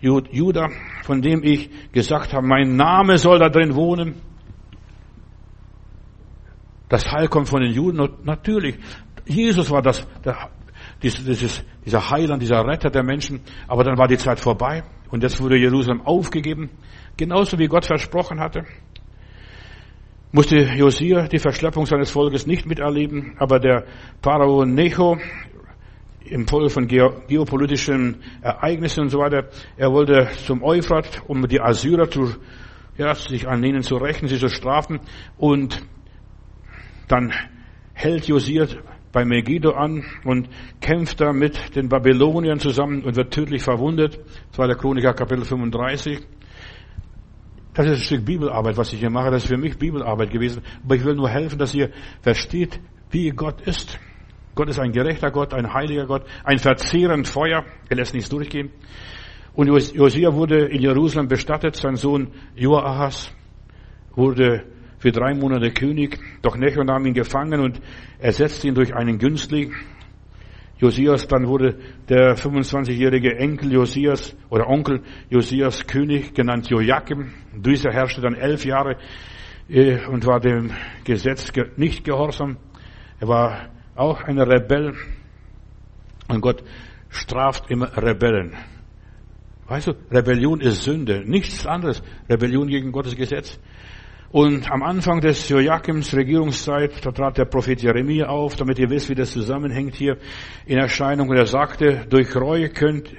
Juda, von dem ich gesagt habe, mein Name soll da drin wohnen. Das Heil kommt von den Juden und natürlich, Jesus war das, der, dieses, dieser Heiland, dieser Retter der Menschen, aber dann war die Zeit vorbei und jetzt wurde Jerusalem aufgegeben, genauso wie Gott versprochen hatte. Musste Josia die Verschleppung seines Volkes nicht miterleben, aber der Pharao Necho im Folge von geopolitischen Ereignissen und so weiter, er wollte zum Euphrat, um die Assyrer zu, ja, sich an ihnen zu rächen, sie zu strafen. Und dann hält Josia bei Megiddo an und kämpft da mit den Babyloniern zusammen und wird tödlich verwundet. Das war der Chroniker Kapitel 35. Das ist ein Stück Bibelarbeit, was ich hier mache. Das ist für mich Bibelarbeit gewesen. Aber ich will nur helfen, dass ihr versteht, wie Gott ist. Gott ist ein gerechter Gott, ein heiliger Gott, ein verzehrend Feuer. Er lässt nichts durchgehen. Und Josia wurde in Jerusalem bestattet. Sein Sohn Joachas wurde für drei Monate König. Doch Necho nahm ihn gefangen und ersetzte ihn durch einen Günstling. Josias, dann wurde der 25-jährige Enkel Josias oder Onkel Josias König, genannt Joachim. Dieser herrschte dann elf Jahre äh, und war dem Gesetz nicht gehorsam. Er war auch ein Rebell. Und Gott straft immer Rebellen. Weißt du, Rebellion ist Sünde, nichts anderes. Rebellion gegen Gottes Gesetz. Und am Anfang des Joachims Regierungszeit, da trat der Prophet Jeremia auf, damit ihr wisst, wie das zusammenhängt hier in Erscheinung. Und er sagte, durch Reue könnt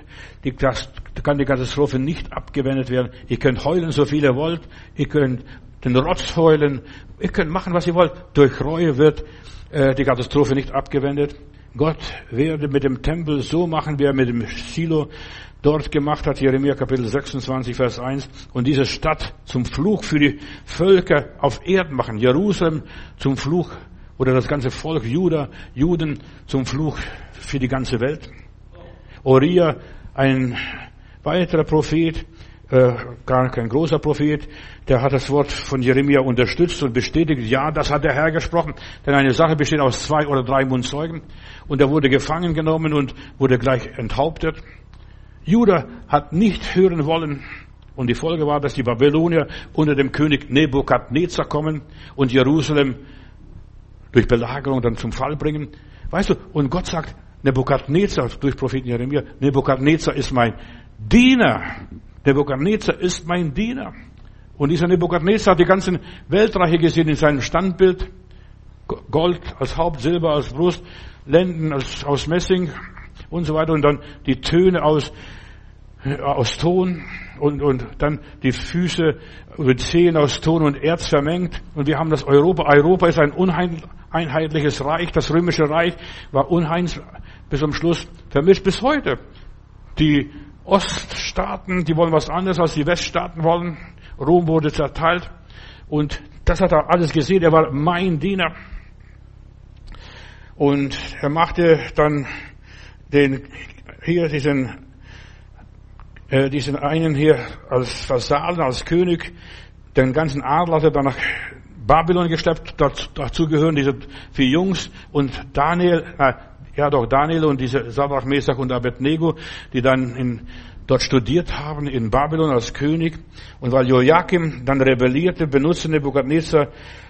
die, kann die Katastrophe nicht abgewendet werden. Ihr könnt heulen, so viel ihr wollt. Ihr könnt den Rotz heulen. Ihr könnt machen, was ihr wollt. Durch Reue wird äh, die Katastrophe nicht abgewendet. Gott werde mit dem Tempel so machen, wie er mit dem Silo dort gemacht hat, Jeremia Kapitel 26, Vers 1, und diese Stadt zum Fluch für die Völker auf Erden machen. Jerusalem zum Fluch oder das ganze Volk Juda, Juden zum Fluch für die ganze Welt. Uriah, ein weiterer Prophet, äh, gar kein großer Prophet, der hat das Wort von Jeremia unterstützt und bestätigt, ja, das hat der Herr gesprochen, denn eine Sache besteht aus zwei oder drei Mundzeugen und er wurde gefangen genommen und wurde gleich enthauptet. Judah hat nicht hören wollen. Und die Folge war, dass die Babylonier unter dem König Nebukadnezar kommen und Jerusalem durch Belagerung dann zum Fall bringen. Weißt du, und Gott sagt, Nebukadnezar, durch Propheten Jeremia, Nebukadnezar ist mein Diener. Nebukadnezar ist mein Diener. Und dieser Nebukadnezar hat die ganzen Weltreiche gesehen in seinem Standbild. Gold als Haupt, Silber als Brust, Lenden als, aus Messing und so weiter. Und dann die Töne aus aus Ton und, und dann die Füße mit Zehen aus Ton und Erz vermengt. Und wir haben das Europa. Europa ist ein uneinheitliches Reich. Das römische Reich war unheimlich bis zum Schluss vermischt bis heute. Die Oststaaten, die wollen was anderes, als die Weststaaten wollen. Rom wurde zerteilt. Und das hat er alles gesehen. Er war mein Diener. Und er machte dann den, hier diesen äh, diesen einen hier als Vasallen, als König, den ganzen Adel hat er dann nach Babylon geschleppt. Dazu gehören diese vier Jungs und Daniel, äh, ja doch Daniel und diese Sadrach, Mesach und Abednego, die dann in, dort studiert haben in Babylon als König. Und weil Joachim dann rebellierte, benutzte Nebuchadnezzar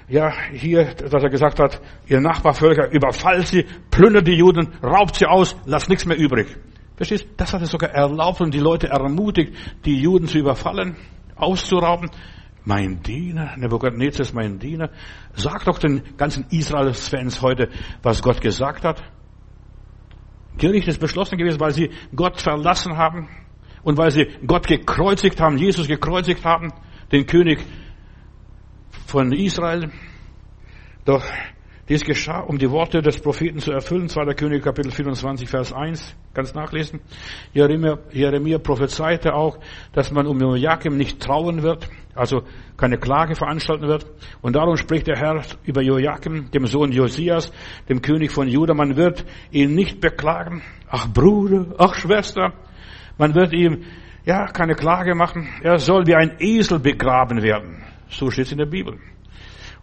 ja, hier, dass er gesagt hat, ihr Nachbarvölker überfallt sie, plündert die Juden, raubt sie aus, lasst nichts mehr übrig. Verstehst? Das hat er sogar erlaubt und die Leute ermutigt, die Juden zu überfallen, auszurauben. Mein Diener, Nebuchadnezzar ist mein Diener. Sag doch den ganzen Israels-Fans heute, was Gott gesagt hat. Gericht ist beschlossen gewesen, weil sie Gott verlassen haben und weil sie Gott gekreuzigt haben, Jesus gekreuzigt haben, den König von Israel. Doch Dies geschah, um die Worte des Propheten zu erfüllen. 2. König Kapitel 24, Vers 1. Ganz nachlesen. Jeremia, Jeremia prophezeite auch, dass man um Joachim nicht trauen wird, also keine Klage veranstalten wird. Und darum spricht der Herr über Joachim, dem Sohn Josias, dem König von Juda. Man wird ihn nicht beklagen. Ach Bruder, ach Schwester. Man wird ihm, ja, keine Klage machen. Er soll wie ein Esel begraben werden. So steht es in der Bibel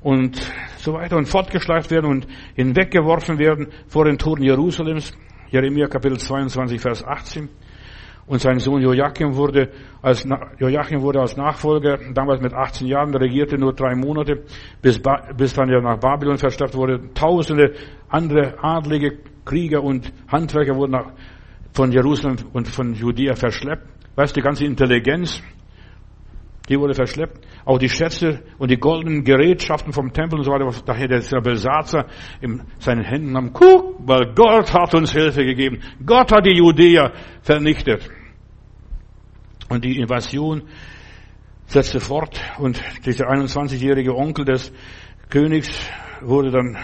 und so weiter und fortgeschleift werden und hinweggeworfen werden vor den Toren Jerusalems. Jeremia Kapitel 22, Vers 18. Und sein Sohn Joachim wurde als, Joachim wurde als Nachfolger, damals mit 18 Jahren, regierte nur drei Monate, bis, bis dann ja nach Babylon verstärkt wurde. Tausende andere adlige Krieger und Handwerker wurden von Jerusalem und von Judäa verschleppt. Weißt du, die ganze Intelligenz, die wurde verschleppt. Auch die Schätze und die goldenen Gerätschaften vom Tempel und so weiter. Daher der Belsatzer in seinen Händen haben, guck, weil Gott hat uns Hilfe gegeben. Gott hat die Judäer vernichtet. Und die Invasion setzte fort und dieser 21-jährige Onkel des Königs wurde dann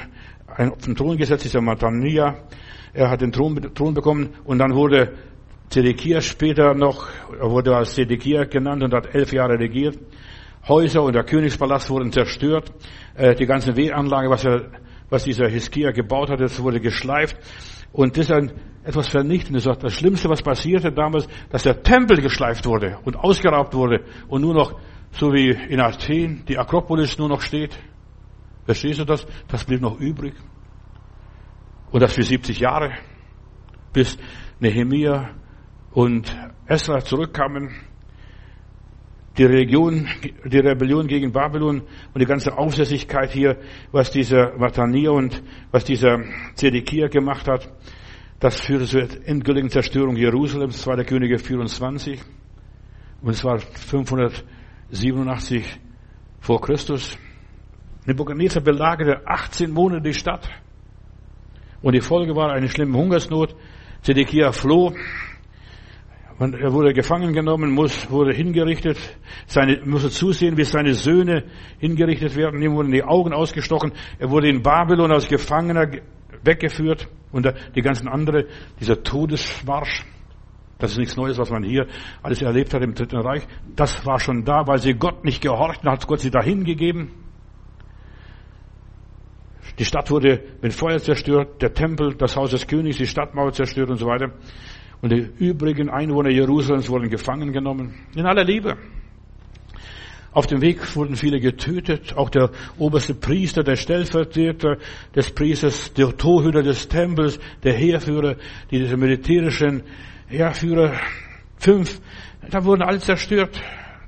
auf den Thron gesetzt, dieser Matania. Er hat den Thron, Thron bekommen und dann wurde Zedekia später noch, er wurde als Zedekia genannt und hat elf Jahre regiert. Häuser und der Königspalast wurden zerstört. Äh, die ganze Wehanlage, was, er, was dieser Hiskia gebaut hat, das wurde geschleift. Und das ist ein, etwas Vernichtendes. Das Schlimmste, was passierte damals, dass der Tempel geschleift wurde und ausgeraubt wurde und nur noch, so wie in Athen, die Akropolis nur noch steht. Verstehst du das? Das blieb noch übrig. Und das für 70 Jahre, bis Nehemiah und Esra zurückkamen, die Religion, die Rebellion gegen Babylon und die ganze Aufsässigkeit hier, was dieser Matania und was dieser Zedekia gemacht hat, das führte zur endgültigen Zerstörung Jerusalems, das war der Könige 24 und es war 587 vor Christus. Nebuchadnezzar belagerte 18 Monate die Stadt und die Folge war eine schlimme Hungersnot. Zedekia floh und er wurde gefangen genommen, muss, wurde hingerichtet, seine, musste zusehen, wie seine Söhne hingerichtet werden. Ihm wurden die Augen ausgestochen. Er wurde in Babylon als Gefangener weggeführt. Und die ganzen andere, dieser Todesmarsch, das ist nichts Neues, was man hier alles erlebt hat im Dritten Reich. Das war schon da, weil sie Gott nicht gehorchten, hat Gott sie dahin gegeben. Die Stadt wurde mit Feuer zerstört, der Tempel, das Haus des Königs, die Stadtmauer zerstört und so weiter. Und die übrigen Einwohner Jerusalems wurden gefangen genommen. In aller Liebe. Auf dem Weg wurden viele getötet. Auch der oberste Priester, der Stellvertreter des Priesters, der Torhüter des Tempels, der Heerführer, diese militärischen Heerführer, fünf, da wurden alle zerstört.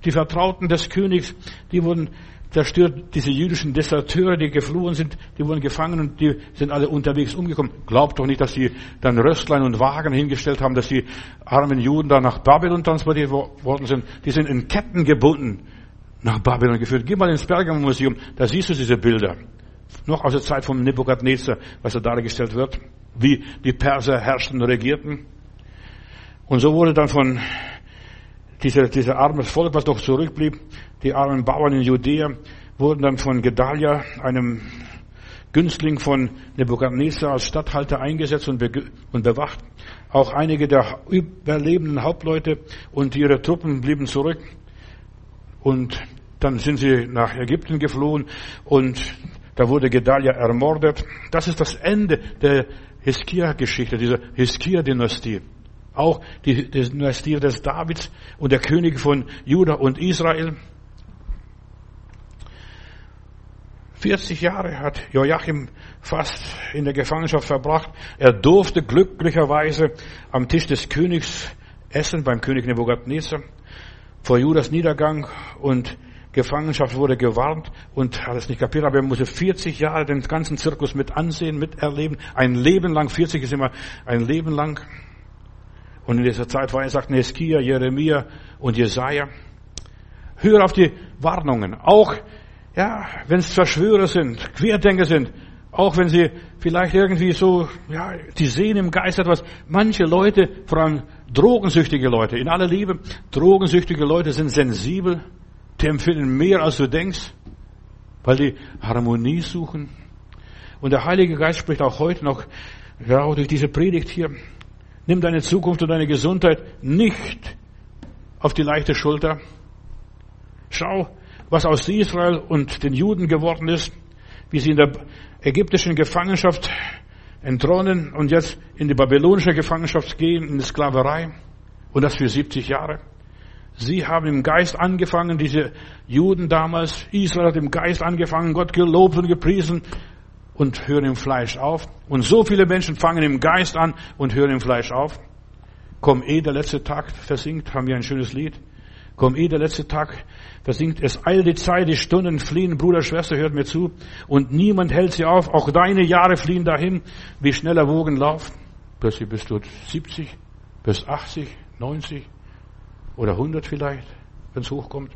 Die Vertrauten des Königs, die wurden zerstört diese jüdischen Deserteure, die geflohen sind, die wurden gefangen und die sind alle unterwegs umgekommen. Glaubt doch nicht, dass sie dann Röstlein und Wagen hingestellt haben, dass die armen Juden da nach Babylon transportiert worden sind. Die sind in Ketten gebunden nach Babylon geführt. Geh mal ins Pergamon-Museum, da siehst du diese Bilder. Noch aus der Zeit von Nebukadnezar, was da dargestellt wird, wie die Perser herrschten und regierten. Und so wurde dann von dieser, dieser armes Volk, was doch zurückblieb, die armen Bauern in Judäa, wurden dann von Gedalia, einem Günstling von Nebuchadnezzar, als Statthalter eingesetzt und, be und bewacht. Auch einige der überlebenden Hauptleute und ihre Truppen blieben zurück. Und dann sind sie nach Ägypten geflohen und da wurde Gedalia ermordet. Das ist das Ende der Hiskia-Geschichte, dieser Hiskia-Dynastie. Auch die Dynastie des Davids und der König von Juda und Israel. 40 Jahre hat Joachim fast in der Gefangenschaft verbracht. Er durfte glücklicherweise am Tisch des Königs essen, beim König Nebukadnezar. Vor Judas Niedergang und Gefangenschaft wurde gewarnt und hat es nicht kapiert, aber er musste 40 Jahre den ganzen Zirkus mit ansehen, miterleben. Ein Leben lang, 40 ist immer ein Leben lang. Und in dieser Zeit war er, sagt Neskia, Jeremia und Jesaja. Hör auf die Warnungen. Auch, ja, wenn es Verschwörer sind, Querdenker sind, auch wenn sie vielleicht irgendwie so, ja, die sehen im Geist etwas. Manche Leute, vor allem drogensüchtige Leute, in aller Liebe, drogensüchtige Leute sind sensibel, die empfinden mehr als du denkst, weil die Harmonie suchen. Und der Heilige Geist spricht auch heute noch, ja, auch durch diese Predigt hier. Nimm deine Zukunft und deine Gesundheit nicht auf die leichte Schulter. Schau, was aus Israel und den Juden geworden ist, wie sie in der ägyptischen Gefangenschaft entronnen und jetzt in die babylonische Gefangenschaft gehen, in die Sklaverei. Und das für 70 Jahre. Sie haben im Geist angefangen, diese Juden damals, Israel hat im Geist angefangen, Gott gelobt und gepriesen und hören im Fleisch auf. Und so viele Menschen fangen im Geist an und hören im Fleisch auf. Komm eh der letzte Tag versinkt, haben wir ein schönes Lied. Komm eh der letzte Tag versinkt. Es eilt die Zeit, die Stunden fliehen. Bruder, Schwester, hört mir zu. Und niemand hält sie auf. Auch deine Jahre fliehen dahin, wie schneller Wogen laufen. Plötzlich bist du 70, bis 80, 90 oder 100 vielleicht, wenn es hochkommt.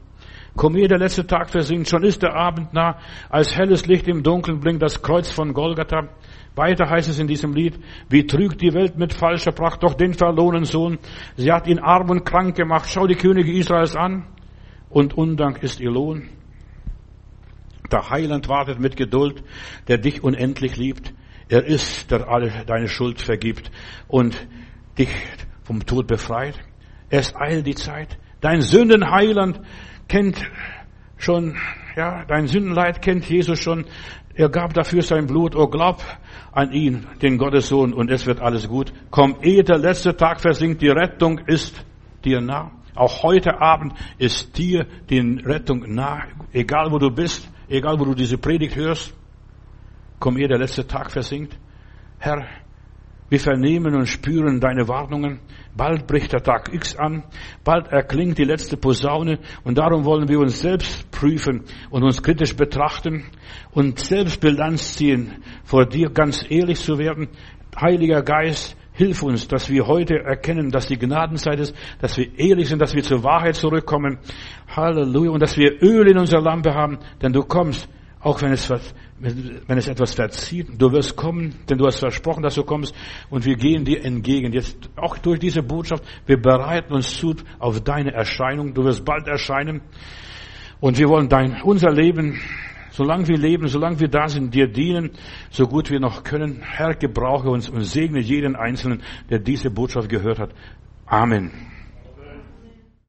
Komm ihr, der letzte Tag versinkt, schon ist der Abend nah, als helles Licht im Dunkeln blinkt das Kreuz von Golgatha. Weiter heißt es in diesem Lied, wie trügt die Welt mit falscher Pracht doch den verlorenen Sohn. Sie hat ihn arm und krank gemacht. Schau die Könige Israels an. Und Undank ist ihr Lohn. Der Heiland wartet mit Geduld, der dich unendlich liebt. Er ist, der alle deine Schuld vergibt und dich vom Tod befreit. Es eilt die Zeit. Dein Sündenheiland kennt schon, ja, dein Sündenleid kennt Jesus schon. Er gab dafür sein Blut. Oh, glaub an ihn, den Gottessohn, und es wird alles gut. Komm, ehe der letzte Tag versinkt, die Rettung ist dir nah. Auch heute Abend ist dir die Rettung nah. Egal wo du bist, egal wo du diese Predigt hörst. Komm, ehe der letzte Tag versinkt. Herr, wir vernehmen und spüren deine Warnungen. Bald bricht der Tag X an. Bald erklingt die letzte Posaune. Und darum wollen wir uns selbst prüfen und uns kritisch betrachten und selbst Bilanz ziehen, vor dir ganz ehrlich zu werden. Heiliger Geist, hilf uns, dass wir heute erkennen, dass die Gnadenzeit ist, dass wir ehrlich sind, dass wir zur Wahrheit zurückkommen. Halleluja. Und dass wir Öl in unserer Lampe haben, denn du kommst auch wenn es, wenn es etwas verzieht, du wirst kommen, denn du hast versprochen, dass du kommst und wir gehen dir entgegen. Jetzt auch durch diese Botschaft, wir bereiten uns zu auf deine Erscheinung. Du wirst bald erscheinen und wir wollen dein, unser Leben, solange wir leben, solange wir da sind, dir dienen, so gut wir noch können. Herr, gebrauche uns und segne jeden Einzelnen, der diese Botschaft gehört hat. Amen.